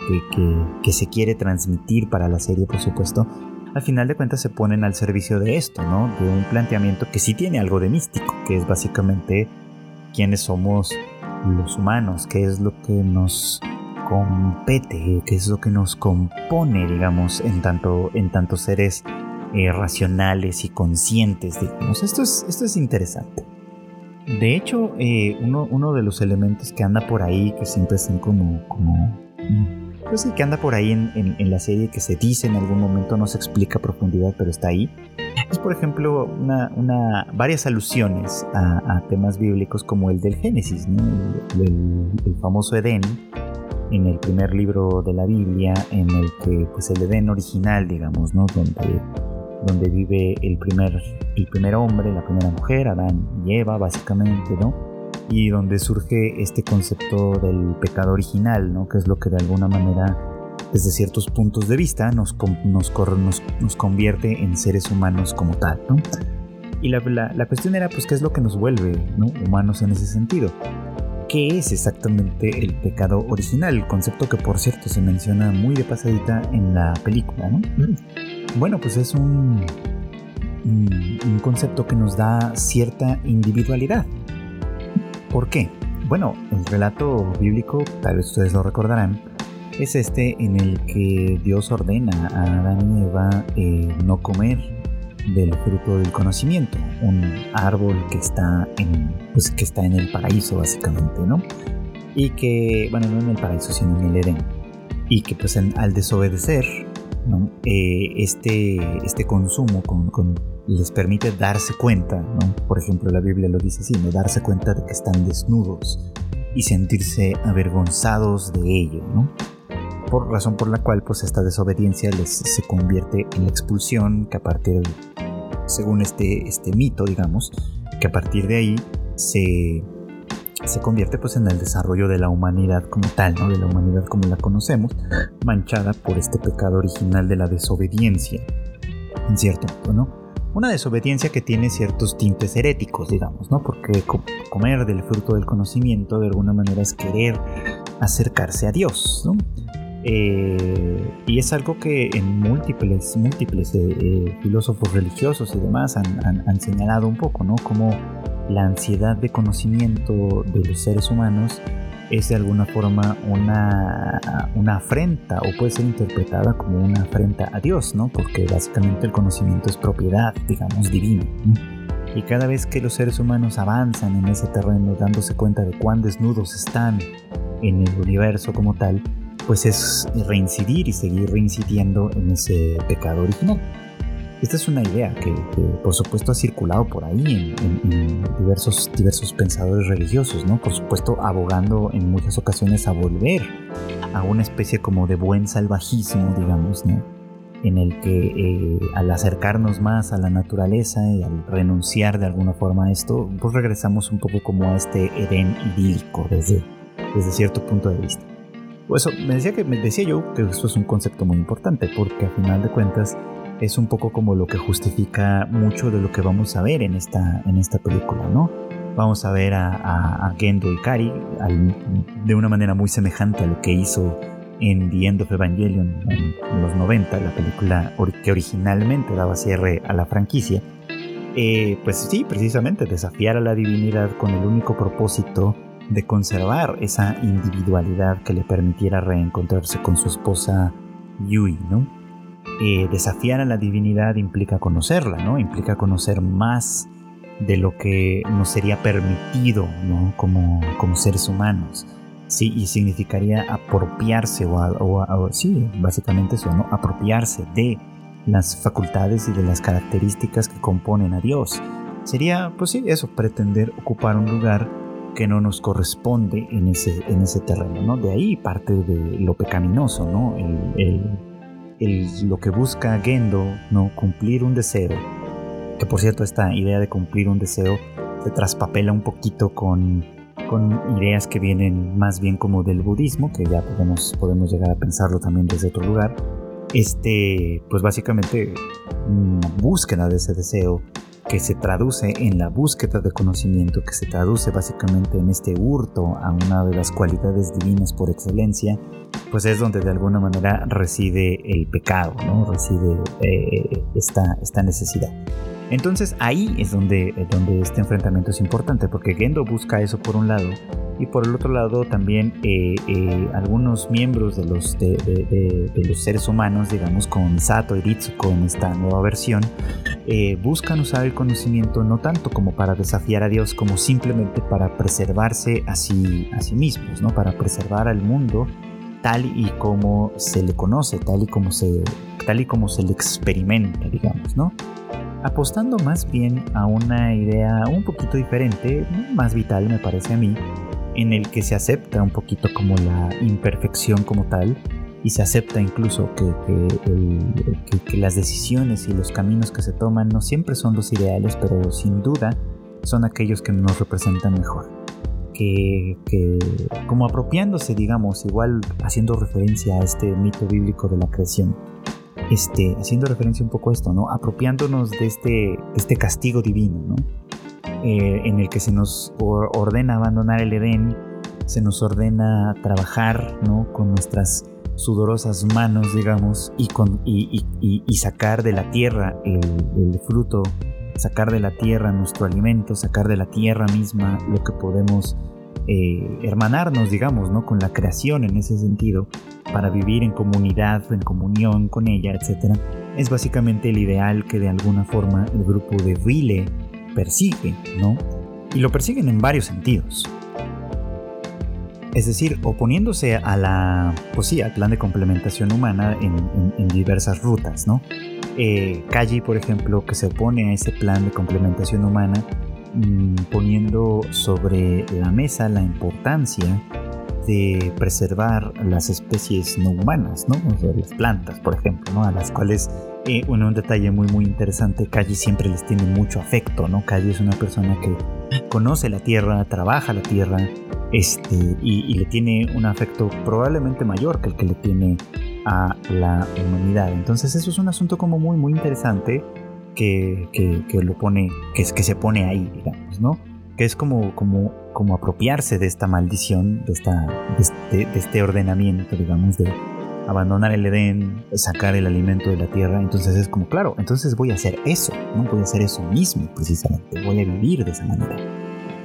que, se quiere transmitir para la serie, por supuesto, al final de cuentas se ponen al servicio de esto, ¿no? De un planteamiento que sí tiene algo de místico, que es básicamente quiénes somos los humanos, qué es lo que nos compete, qué es lo que nos compone, digamos, en tanto, en tanto seres eh, racionales y conscientes, digamos. Esto es, esto es interesante. De hecho, eh, uno, de los elementos que anda por ahí, que siempre están como, como pues sí, que anda por ahí en, la serie, que se dice en algún momento, no se explica a profundidad, pero está ahí, es por ejemplo una, varias alusiones a, temas bíblicos como el del Génesis, el, el, famoso Edén, en el primer libro de la Biblia, en el que pues el Edén original, digamos, ¿no? donde donde vive el primer, el primer hombre, la primera mujer, Adán y Eva, básicamente, ¿no? y donde surge este concepto del pecado original, ¿no? que es lo que de alguna manera, desde ciertos puntos de vista, nos, nos, nos, convierte en seres humanos como tal. ¿no? Y la, la, cuestión era, pues, ¿qué es lo que nos vuelve ¿no? humanos en ese sentido? ¿Qué es exactamente el pecado original? El concepto que, por cierto, se menciona muy de pasadita en la película, ¿no? Bueno, pues es un, un concepto que nos da cierta individualidad. ¿Por qué? Bueno, el relato bíblico, tal vez ustedes lo recordarán, es este en el que Dios ordena a Adán y Eva eh, no comer del fruto del conocimiento, un árbol que está en, pues, que está en el paraíso básicamente, ¿no? Y que, bueno, no en el paraíso, sino en el Edén. Y que pues al desobedecer, ¿no? Eh, este, este consumo con, con les permite darse cuenta. Por ejemplo, la Biblia lo dice así, ¿no? Darse cuenta de que están desnudos y sentirse avergonzados de ello, ¿no? Por razón por la cual, pues, esta desobediencia les se convierte en la expulsión, que a partir, según este, este mito, digamos, que a partir de ahí se, se convierte pues en el desarrollo de la humanidad como tal, ¿no? de la humanidad como la conocemos, manchada por este pecado original de la desobediencia, en cierto modo, ¿no? Una desobediencia que tiene ciertos tintes heréticos, digamos, ¿no? Porque comer del fruto del conocimiento de alguna manera es querer acercarse a Dios, ¿no? Eh, y es algo que en múltiples, múltiples eh, eh, filósofos religiosos y demás han, señalado un poco, ¿no? Como la ansiedad de conocimiento de los seres humanos es de alguna forma una, una afrenta o puede ser interpretada como una afrenta a Dios, ¿no? Porque básicamente el conocimiento es propiedad, digamos, divina. Y cada vez que los seres humanos avanzan en ese terreno dándose cuenta de cuán desnudos están en el universo como tal, pues es reincidir y seguir reincidiendo en ese pecado original. Esta es una idea que, por supuesto ha circulado por ahí en, diversos, diversos pensadores religiosos, ¿no? Por supuesto abogando en muchas ocasiones a volver a una especie como de buen salvajismo, digamos, ¿no? En el que eh, al acercarnos más a la naturaleza y al renunciar de alguna forma a esto, pues regresamos un poco como a este Edén idílico desde, desde cierto punto de vista. Pues eso, me decía, que, me decía yo que esto es un concepto muy importante porque a final de cuentas es un poco como lo que justifica mucho de lo que vamos a ver en esta, en esta película, ¿no? Vamos a ver a, Gendo y Kari de una manera muy semejante a lo que hizo en The End of Evangelion en, los 90, la película que originalmente daba cierre a la franquicia. Eh, pues sí, precisamente desafiar a la divinidad con el único propósito de conservar esa individualidad que le permitiera reencontrarse con su esposa Yui, ¿no? Eh, desafiar a la divinidad implica conocerla, ¿no? Implica conocer más de lo que nos sería permitido, ¿no? Como, como seres humanos. Sí, y significaría apropiarse, o, sí, básicamente eso, ¿no? Apropiarse de las facultades y de las características que componen a Dios. Sería, pues sí, eso, pretender ocupar un lugar que no nos corresponde en ese, en ese terreno, ¿no? De ahí parte de lo pecaminoso, ¿no? el lo que busca Gendo, ¿no? Cumplir un deseo. Que por cierto, esta idea de cumplir un deseo se traspapela un poquito con, con ideas que vienen más bien como del budismo, que ya podemos, podemos llegar a pensarlo también desde otro lugar. Este, pues básicamente, una búsqueda de ese deseo que se traduce en la búsqueda de conocimiento, que se traduce básicamente en este hurto a una de las cualidades divinas por excelencia, pues es donde de alguna manera reside el pecado, ¿no? reside eh, esta, esta necesidad. Entonces ahí es donde, donde este enfrentamiento es importante, porque Gendo busca eso por un lado, y por el otro lado también eh, eh, algunos miembros de los, de, los seres humanos, digamos con Sato y Ritsuko en esta nueva versión, buscan usar el conocimiento no tanto como para desafiar a Dios, como simplemente para preservarse a sí, a sí mismos, ¿no? para preservar al mundo tal y como se le conoce, tal y como se, tal y como se le experimenta, digamos, ¿no? Apostando más bien a una idea un poquito diferente, más vital me parece a mí, en el que se acepta un poquito como la imperfección como tal y se acepta incluso que, que, que, las decisiones y los caminos que se toman no siempre son los ideales, pero sin duda son aquellos que nos representan mejor. que, como apropiándose, digamos, igual haciendo referencia a este mito bíblico de la creación, este, haciendo referencia un poco a esto, ¿no? Apropiándonos de este, este castigo divino, ¿no? Eh, en el que se nos ordena abandonar el Edén, se nos ordena trabajar, ¿no? Con nuestras sudorosas manos, digamos, y, con, y, sacar de la tierra el, fruto, sacar de la tierra nuestro alimento, sacar de la tierra misma lo que podemos eh, hermanarnos, digamos, ¿no? Con la creación en ese sentido, para vivir en comunidad, en comunión con ella, etc. Es básicamente el ideal que de alguna forma el grupo de Vile persigue, ¿no? Y lo persiguen en varios sentidos. Es decir, oponiéndose a la, pues al plan de complementación humana en, diversas rutas, ¿no? Eh, por ejemplo, que se opone a ese plan de complementación humana, mm, poniendo sobre la mesa la importancia de preservar las especies no humanas, ¿no? las plantas, por ejemplo, ¿no? A las cuales, eh, un detalle muy, muy interesante, Calle siempre les tiene mucho afecto, ¿no? Calle es una persona que conoce la tierra, trabaja la tierra, este, y, le tiene un afecto probablemente mayor que el que le tiene a la humanidad. Entonces eso es un asunto como muy, muy interesante que, que, lo pone, que, que se pone ahí, digamos, ¿no? Que es como, como, como apropiarse de esta maldición, de, esta, este, de este ordenamiento, digamos, de abandonar el Edén, sacar el alimento de la tierra. Entonces es como, claro, entonces voy a hacer eso, no voy a hacer eso mismo, precisamente, voy a vivir de esa manera.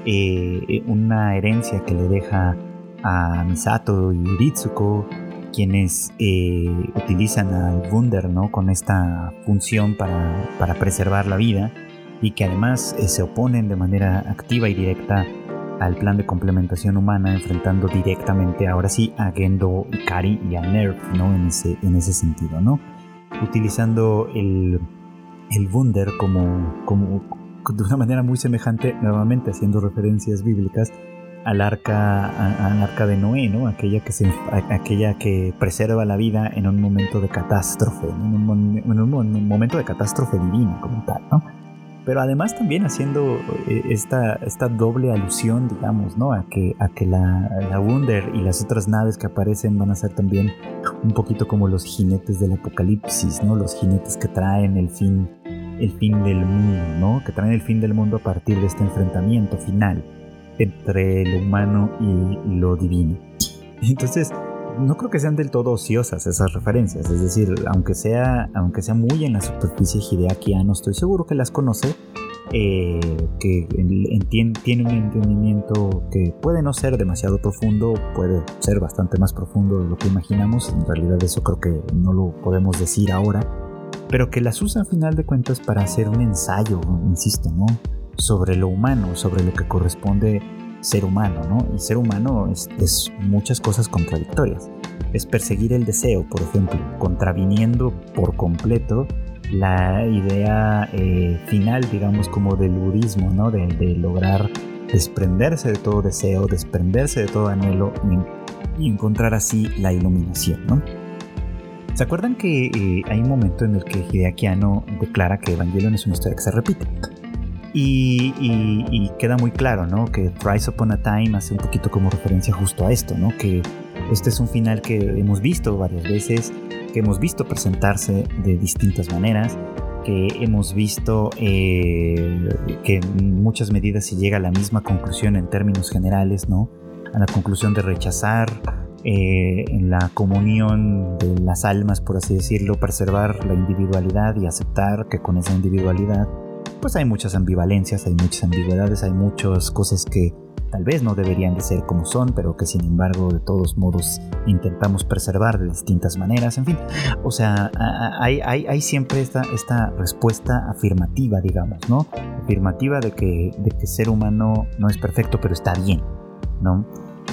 Eh, una herencia que le deja a Misato y Ritsuko, quienes eh, utilizan al Wunder ¿no? con esta función para, para, preservar la vida y que además eh, se oponen de manera activa y directa al plan de complementación humana, enfrentando directamente ahora sí a Gendo, Ikari y a Nerf ¿no? en, ese, en ese sentido, ¿no? utilizando el, el Wunder como, como, de una manera muy semejante, nuevamente haciendo referencias bíblicas, al arca, al arca de Noé, ¿no? Aquella que, se, aquella que preserva la vida en un momento de catástrofe, en, un, momento de catástrofe divina como tal, ¿no? Pero además también haciendo eh, esta, esta doble alusión, digamos, ¿no? A que, a que la, la Wunder y las otras naves que aparecen van a ser también un poquito como los jinetes del apocalipsis, ¿no? Los jinetes que traen el fin el fin del mundo, ¿no? Que traen el fin del mundo a partir de este enfrentamiento final entre lo humano y lo divino. Entonces, no creo que sean del todo ociosas esas referencias, es decir, aunque sea, aunque sea muy en la superficie Hideaki no estoy seguro que las conoce, eh, que tiene un entendimiento que puede no ser demasiado profundo, puede ser bastante más profundo de lo que imaginamos, en realidad eso creo que no lo podemos decir ahora, pero que las usa a final de cuentas para hacer un ensayo, insisto, ¿no? Sobre lo humano, sobre lo que corresponde ser humano, ¿no? Y ser humano es, muchas cosas contradictorias. Es perseguir el deseo, por ejemplo, contraviniendo por completo la idea eh, final, digamos, como del budismo, ¿no? De, lograr desprenderse de todo deseo, desprenderse de todo anhelo y, encontrar así la iluminación, ¿no? ¿Se acuerdan que eh, hay un momento en el que Hideaki declara que Evangelion es una historia que se repite? Y, queda muy claro, ¿no? Que Rise Upon a Time hace un poquito como referencia justo a esto, ¿no? Que este es un final que hemos visto varias veces, que hemos visto presentarse de distintas maneras, que hemos visto eh, que en muchas medidas se llega a la misma conclusión en términos generales, ¿no? A la conclusión de rechazar eh, en la comunión de las almas, por así decirlo, preservar la individualidad y aceptar que con esa individualidad pues hay muchas ambivalencias, hay muchas ambigüedades, hay muchas cosas que tal vez no deberían de ser como son, pero que sin embargo de todos modos intentamos preservar de distintas maneras, en fin, o sea, hay, hay, siempre esta, esta respuesta afirmativa, digamos, ¿no? Afirmativa de que, de que ser humano no es perfecto, pero está bien, ¿no?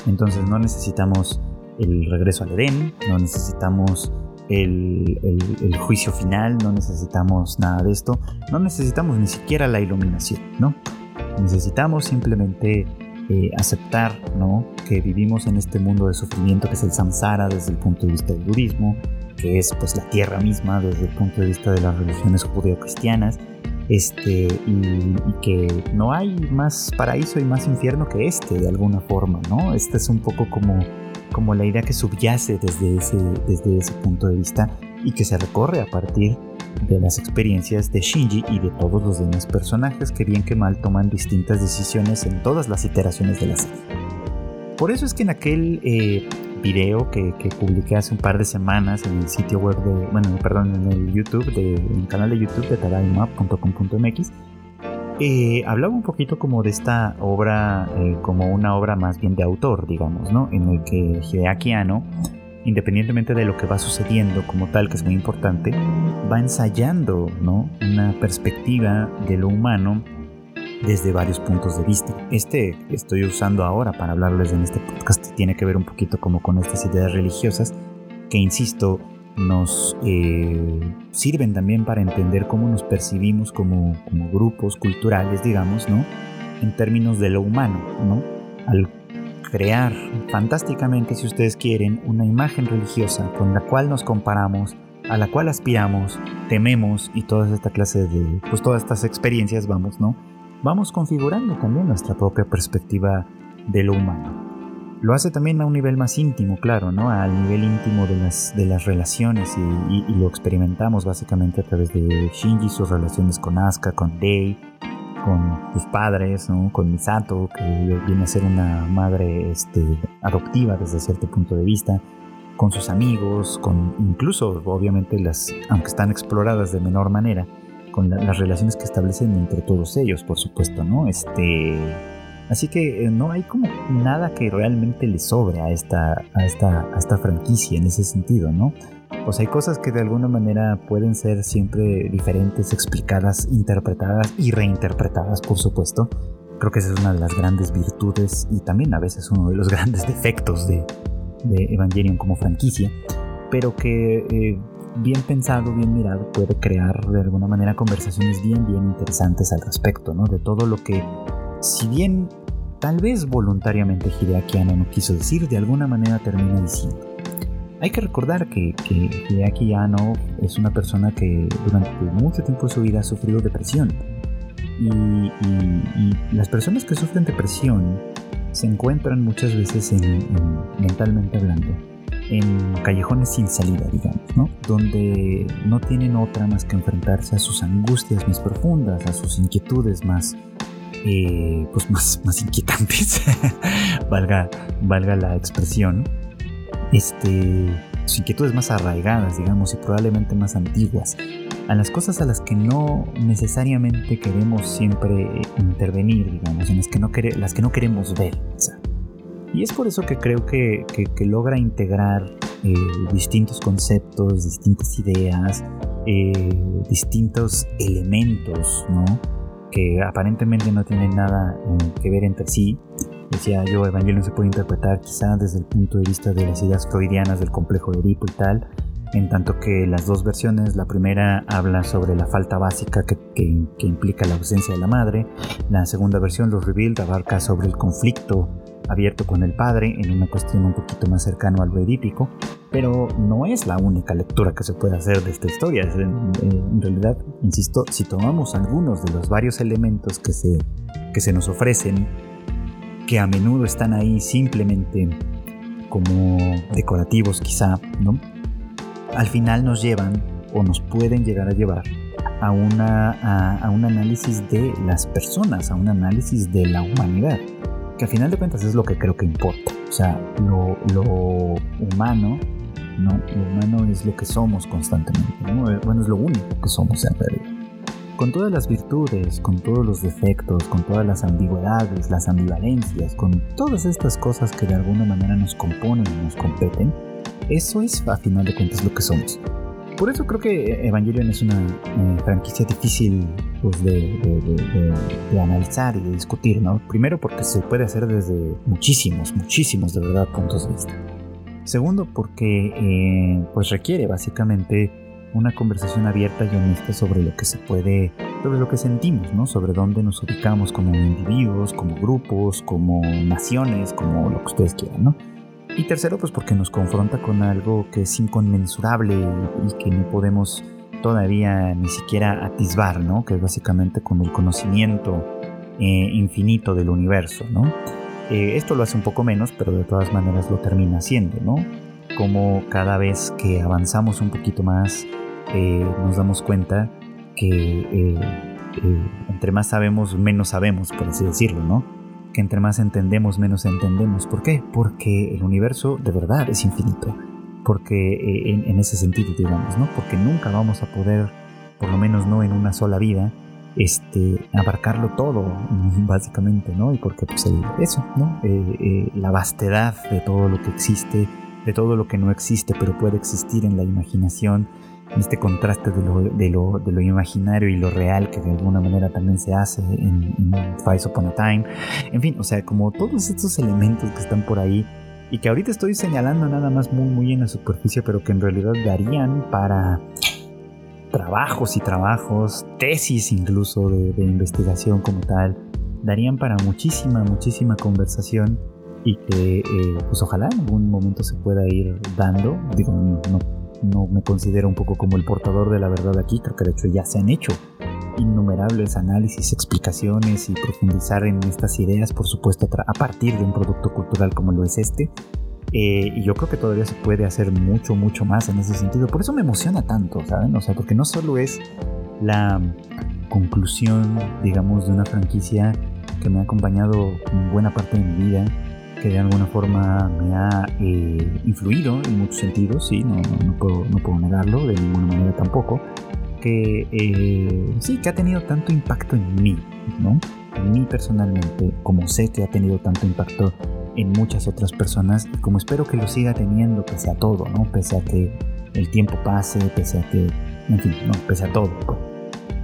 Entonces no necesitamos el regreso al Edén, no necesitamos el, juicio final, no necesitamos nada de esto, no necesitamos ni siquiera la iluminación, ¿no? Necesitamos simplemente eh, aceptar, ¿no? Que vivimos en este mundo de sufrimiento que es el samsara desde el punto de vista del budismo, que es pues la tierra misma desde el punto de vista de las religiones judeocristianas, Este, y, que no hay más paraíso y más infierno que este, de alguna forma, ¿no? Este es un poco como, como la idea que subyace desde ese, desde ese punto de vista y que se recorre a partir de las experiencias de Shinji y de todos los demás personajes que bien que mal toman distintas decisiones en todas las iteraciones de la serie. Por eso es que en aquel eh, video que, publiqué hace un par de semanas en el sitio web de, bueno, perdón, en el YouTube, de, en el canal de YouTube de tadaima.com.mx, eh, hablaba un poquito como de esta obra, eh, como una obra más bien de autor, digamos, ¿no? En el que Hideaki Anno independientemente de lo que va sucediendo como tal, que es muy importante, va ensayando ¿no? una perspectiva de lo humano desde varios puntos de vista. Este que estoy usando ahora para hablarles en este podcast tiene que ver un poquito como con estas ideas religiosas que, insisto, nos eh, sirven también para entender cómo nos percibimos como, grupos culturales, digamos, ¿no? En términos de lo humano, ¿no? Al crear fantásticamente, si ustedes quieren, una imagen religiosa con la cual nos comparamos, a la cual aspiramos, tememos y toda esta clase de, pues todas estas experiencias, vamos, ¿no? Vamos configurando también nuestra propia perspectiva de lo humano. Lo hace también a un nivel más íntimo, claro, ¿no? Al nivel íntimo de las, de las relaciones y, lo experimentamos básicamente a través de Shinji, sus relaciones con Asuka, con Dei, con sus padres, con Misato, que viene a ser una madre este, adoptiva desde cierto punto de vista, con sus amigos, con incluso obviamente las, aunque están exploradas de menor manera, con las relaciones que establecen entre todos ellos, por supuesto, ¿no? Este, así que eh, no hay como nada que realmente le sobre a esta, a esta, a esta franquicia en ese sentido, ¿no? pues hay cosas que de alguna manera pueden ser siempre diferentes, explicadas, interpretadas y reinterpretadas, por supuesto. Creo que esa es una de las grandes virtudes y también a veces uno de los <laughs> grandes defectos de, Evangelion como franquicia, pero que eh, bien pensado, bien mirado, puede crear de alguna manera conversaciones bien, bien interesantes al respecto, ¿no? De todo lo que, si bien tal vez voluntariamente Hideaki Anno no quiso decir, de alguna manera termina diciendo. Hay que recordar que, que Hideaki Anno es una persona que durante mucho tiempo de su vida ha sufrido depresión. Y, las personas que sufren depresión se encuentran muchas veces, en, mentalmente hablando, en callejones sin salida, digamos, ¿no? Donde no tienen otra más que enfrentarse a sus angustias más profundas, a sus inquietudes más, eh, pues más, más inquietantes, <laughs> valga, valga la expresión este, sus inquietudes más arraigadas, digamos, y probablemente más antiguas, a las cosas a las que no necesariamente queremos siempre intervenir, digamos, en las que no, las que no queremos ver. Y es por eso que creo que, logra integrar eh, distintos conceptos, distintas ideas, eh, distintos elementos, ¿no? Que aparentemente no tienen nada eh, que ver entre sí, decía yo, Evangelion se puede interpretar quizá desde el punto de vista de las ideas freudianas del complejo de Edipo y tal, en tanto que las dos versiones, la primera habla sobre la falta básica que, que, implica la ausencia de la madre, la segunda versión, los Rebuild, abarca sobre el conflicto abierto con el padre en una cuestión un poquito más cercano al lo edípico, pero no es la única lectura que se puede hacer de esta historia. En, en, realidad, insisto, si tomamos algunos de los varios elementos que se, que se nos ofrecen que a menudo están ahí simplemente como decorativos quizá, ¿no? Al final nos llevan o nos pueden llegar a llevar a, una, a, un análisis de las personas, a un análisis de la humanidad, que al final de cuentas es lo que creo que importa. O sea, lo, lo humano, ¿no? Lo humano es lo que somos constantemente, ¿no? Bueno, es lo único que somos en realidad con todas las virtudes, con todos los defectos, con todas las ambigüedades, las ambivalencias, con todas estas cosas que de alguna manera nos componen y nos competen, eso es a final de cuentas lo que somos. Por eso creo que Evangelion es una eh, franquicia difícil pues, de, analizar y de discutir, ¿no? Primero porque se puede hacer desde muchísimos, muchísimos de verdad puntos de vista. Segundo porque eh, pues requiere básicamente una conversación abierta y honesta sobre lo que se puede, sobre lo que sentimos, ¿no? Sobre dónde nos ubicamos como individuos, como grupos, como naciones, como lo que ustedes quieran, ¿no? Y tercero, pues porque nos confronta con algo que es inconmensurable y, que no podemos todavía ni siquiera atisbar, ¿no? Que es básicamente con el conocimiento eh, infinito del universo, ¿no? Eh, esto lo hace un poco menos, pero de todas maneras lo termina haciendo, ¿no? Como cada vez que avanzamos un poquito más, eh, nos damos cuenta que entre más sabemos, menos sabemos, por así decirlo, ¿no? Que entre más entendemos, menos entendemos. ¿Por qué? Porque el universo de verdad es infinito porque eh, en, ese sentido, digamos, ¿no? Porque nunca vamos a poder, por lo menos no en una sola vida, este, abarcarlo todo, <laughs> básicamente, ¿no? Y porque, pues, eso, ¿no? Eh, eh, la vastedad de todo lo que existe, de todo lo que no existe, pero puede existir en la imaginación, este contraste de lo, de lo, de lo imaginario y lo real que de alguna manera también se hace en, en Upon a Time. En fin, o sea, como todos estos elementos que están por ahí, y que ahorita estoy señalando nada más muy muy en la superficie, pero que en realidad darían para trabajos y trabajos, tesis incluso de, investigación como tal, darían para muchísima, muchísima conversación y que eh, pues ojalá en algún momento se pueda ir dando. Digo, no, no me considero un poco como el portador de la verdad aquí, creo que de hecho ya se han hecho innumerables análisis, explicaciones y profundizar en estas ideas, por supuesto, a partir de un producto cultural como lo es este. Eh, y yo creo que todavía se puede hacer mucho, mucho más en ese sentido. Por eso me emociona tanto, ¿saben? O sea, porque no solo es la conclusión, digamos, de una franquicia que me ha acompañado en buena parte de mi vida, que de alguna forma me ha eh, influido en muchos sentidos, sí, no, no, puedo, no puedo negarlo, de ninguna manera tampoco, que eh, sí, que ha tenido tanto impacto en mí, ¿no? En mí personalmente, como sé que ha tenido tanto impacto en muchas otras personas y como espero que lo siga teniendo pese a todo, ¿no? Pese a que el tiempo pase, pese a que, en fin, no, pese a todo.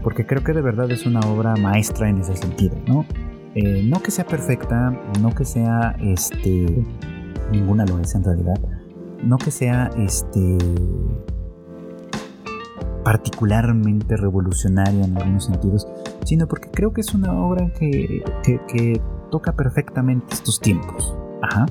Porque creo que de verdad es una obra maestra en ese sentido, ¿no? Eh, no que sea perfecta, no que sea, este, ninguna lo es en realidad, no que sea, este, particularmente revolucionaria en algunos sentidos, sino porque creo que es una obra que, que, toca perfectamente estos tiempos. Ajá.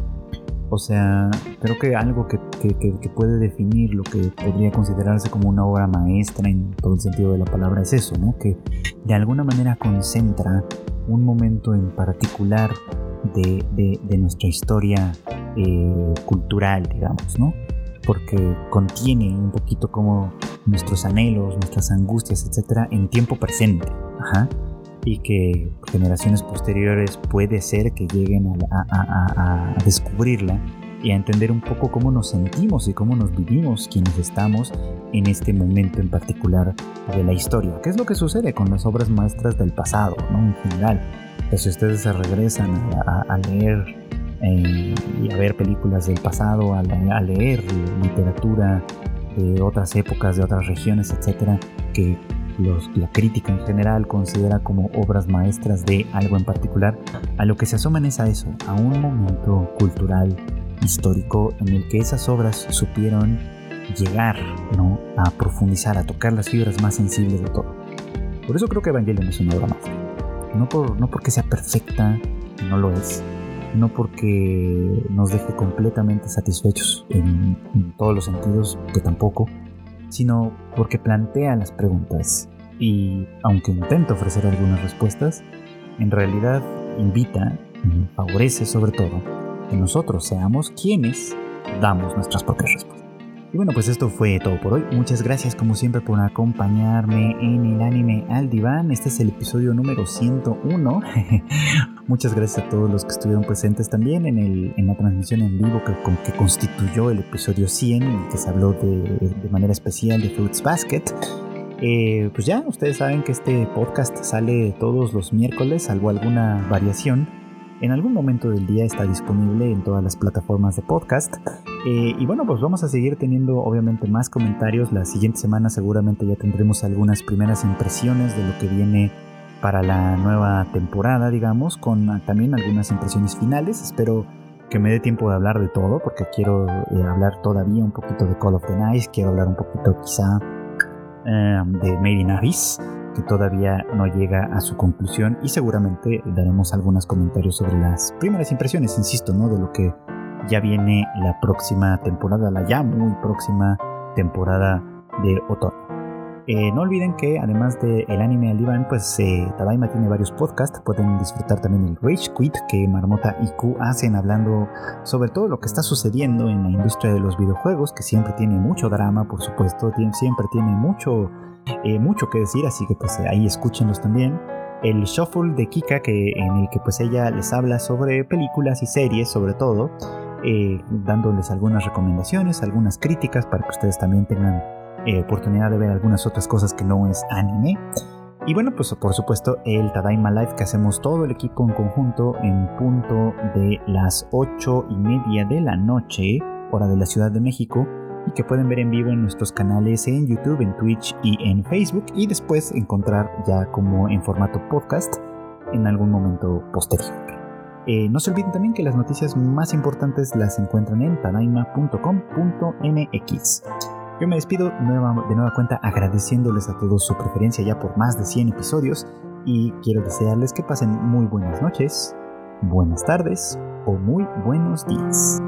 O sea, creo que algo que, que, puede definir lo que podría considerarse como una obra maestra en todo el sentido de la palabra es eso, ¿no? Que de alguna manera concentra un momento en particular de, de, nuestra historia eh, cultural, digamos, ¿no? Porque contiene un poquito como nuestros anhelos, nuestras angustias, etcétera, en tiempo presente. Ajá. Y que generaciones posteriores puede ser que lleguen a, descubrirla y a entender un poco cómo nos sentimos y cómo nos vivimos quienes estamos en este momento en particular de la historia. ¿Qué es lo que sucede con las obras maestras del pasado, ¿no? en general? Que si ustedes se regresan a, leer eh, y a ver películas del pasado, a, a leer literatura de otras épocas, de otras regiones, etcétera, que la crítica en general considera como obras maestras de algo en particular, a lo que se asoman es a eso, a un momento cultural, histórico, en el que esas obras supieron llegar ¿no? a profundizar, a tocar las fibras más sensibles de todo. Por eso creo que Evangelion es una obra maestra. No, por, no porque sea perfecta, no lo es, no porque nos deje completamente satisfechos en, todos los sentidos, que tampoco, sino porque plantea las preguntas y, aunque intenta ofrecer algunas respuestas, en realidad invita favorece sobre todo que nosotros seamos quienes damos nuestras propias respuestas. Y bueno, pues esto fue todo por hoy. Muchas gracias como siempre por acompañarme en el anime al diván. Este es el episodio número 101. <laughs> Muchas gracias a todos los que estuvieron presentes también en, el, en la transmisión en vivo que, que constituyó el episodio 100 y que se habló de, de manera especial de Fruits Basket. Eh, pues ya, ustedes saben que este podcast sale todos los miércoles, salvo alguna variación en algún momento del día está disponible en todas las plataformas de podcast. Eh, y bueno, pues vamos a seguir teniendo obviamente más comentarios. La siguiente semana seguramente ya tendremos algunas primeras impresiones de lo que viene para la nueva temporada, digamos, con también algunas impresiones finales. Espero que me dé tiempo de hablar de todo, porque quiero eh, hablar todavía un poquito de Call of the Night, quiero hablar un poquito quizá eh, de Made in Abyss que todavía no llega a su conclusión y seguramente daremos algunos comentarios sobre las primeras impresiones, insisto, ¿no? De lo que ya viene la próxima temporada, la ya muy próxima temporada de otoño. Eh, no olviden que además del el anime al diván, pues eh, tiene varios podcasts. Pueden disfrutar también el Rage Quit que Marmota y Q hacen hablando sobre todo lo que está sucediendo en la industria de los videojuegos, que siempre tiene mucho drama, por supuesto, siempre tiene mucho, eh, mucho que decir, así que pues ahí escúchenlos también. El Shuffle de Kika, que, en el que pues ella les habla sobre películas y series sobre todo, dándoles algunas recomendaciones, algunas críticas para que ustedes también tengan eh, oportunidad de ver algunas otras cosas que no es anime. Y bueno, pues por supuesto el Tadaima Live que hacemos todo el equipo en conjunto en punto de las 8 y media de la noche, hora de la Ciudad de México, y que pueden ver en vivo en nuestros canales en YouTube, en Twitch y en Facebook, y después encontrar ya como en formato podcast en algún momento posterior. Eh, no se olviden también que las noticias más importantes las encuentran en tadaima.com.mx. Yo me despido de nueva cuenta agradeciéndoles a todos su preferencia ya por más de 100 episodios y quiero desearles que pasen muy buenas noches, buenas tardes o muy buenos días.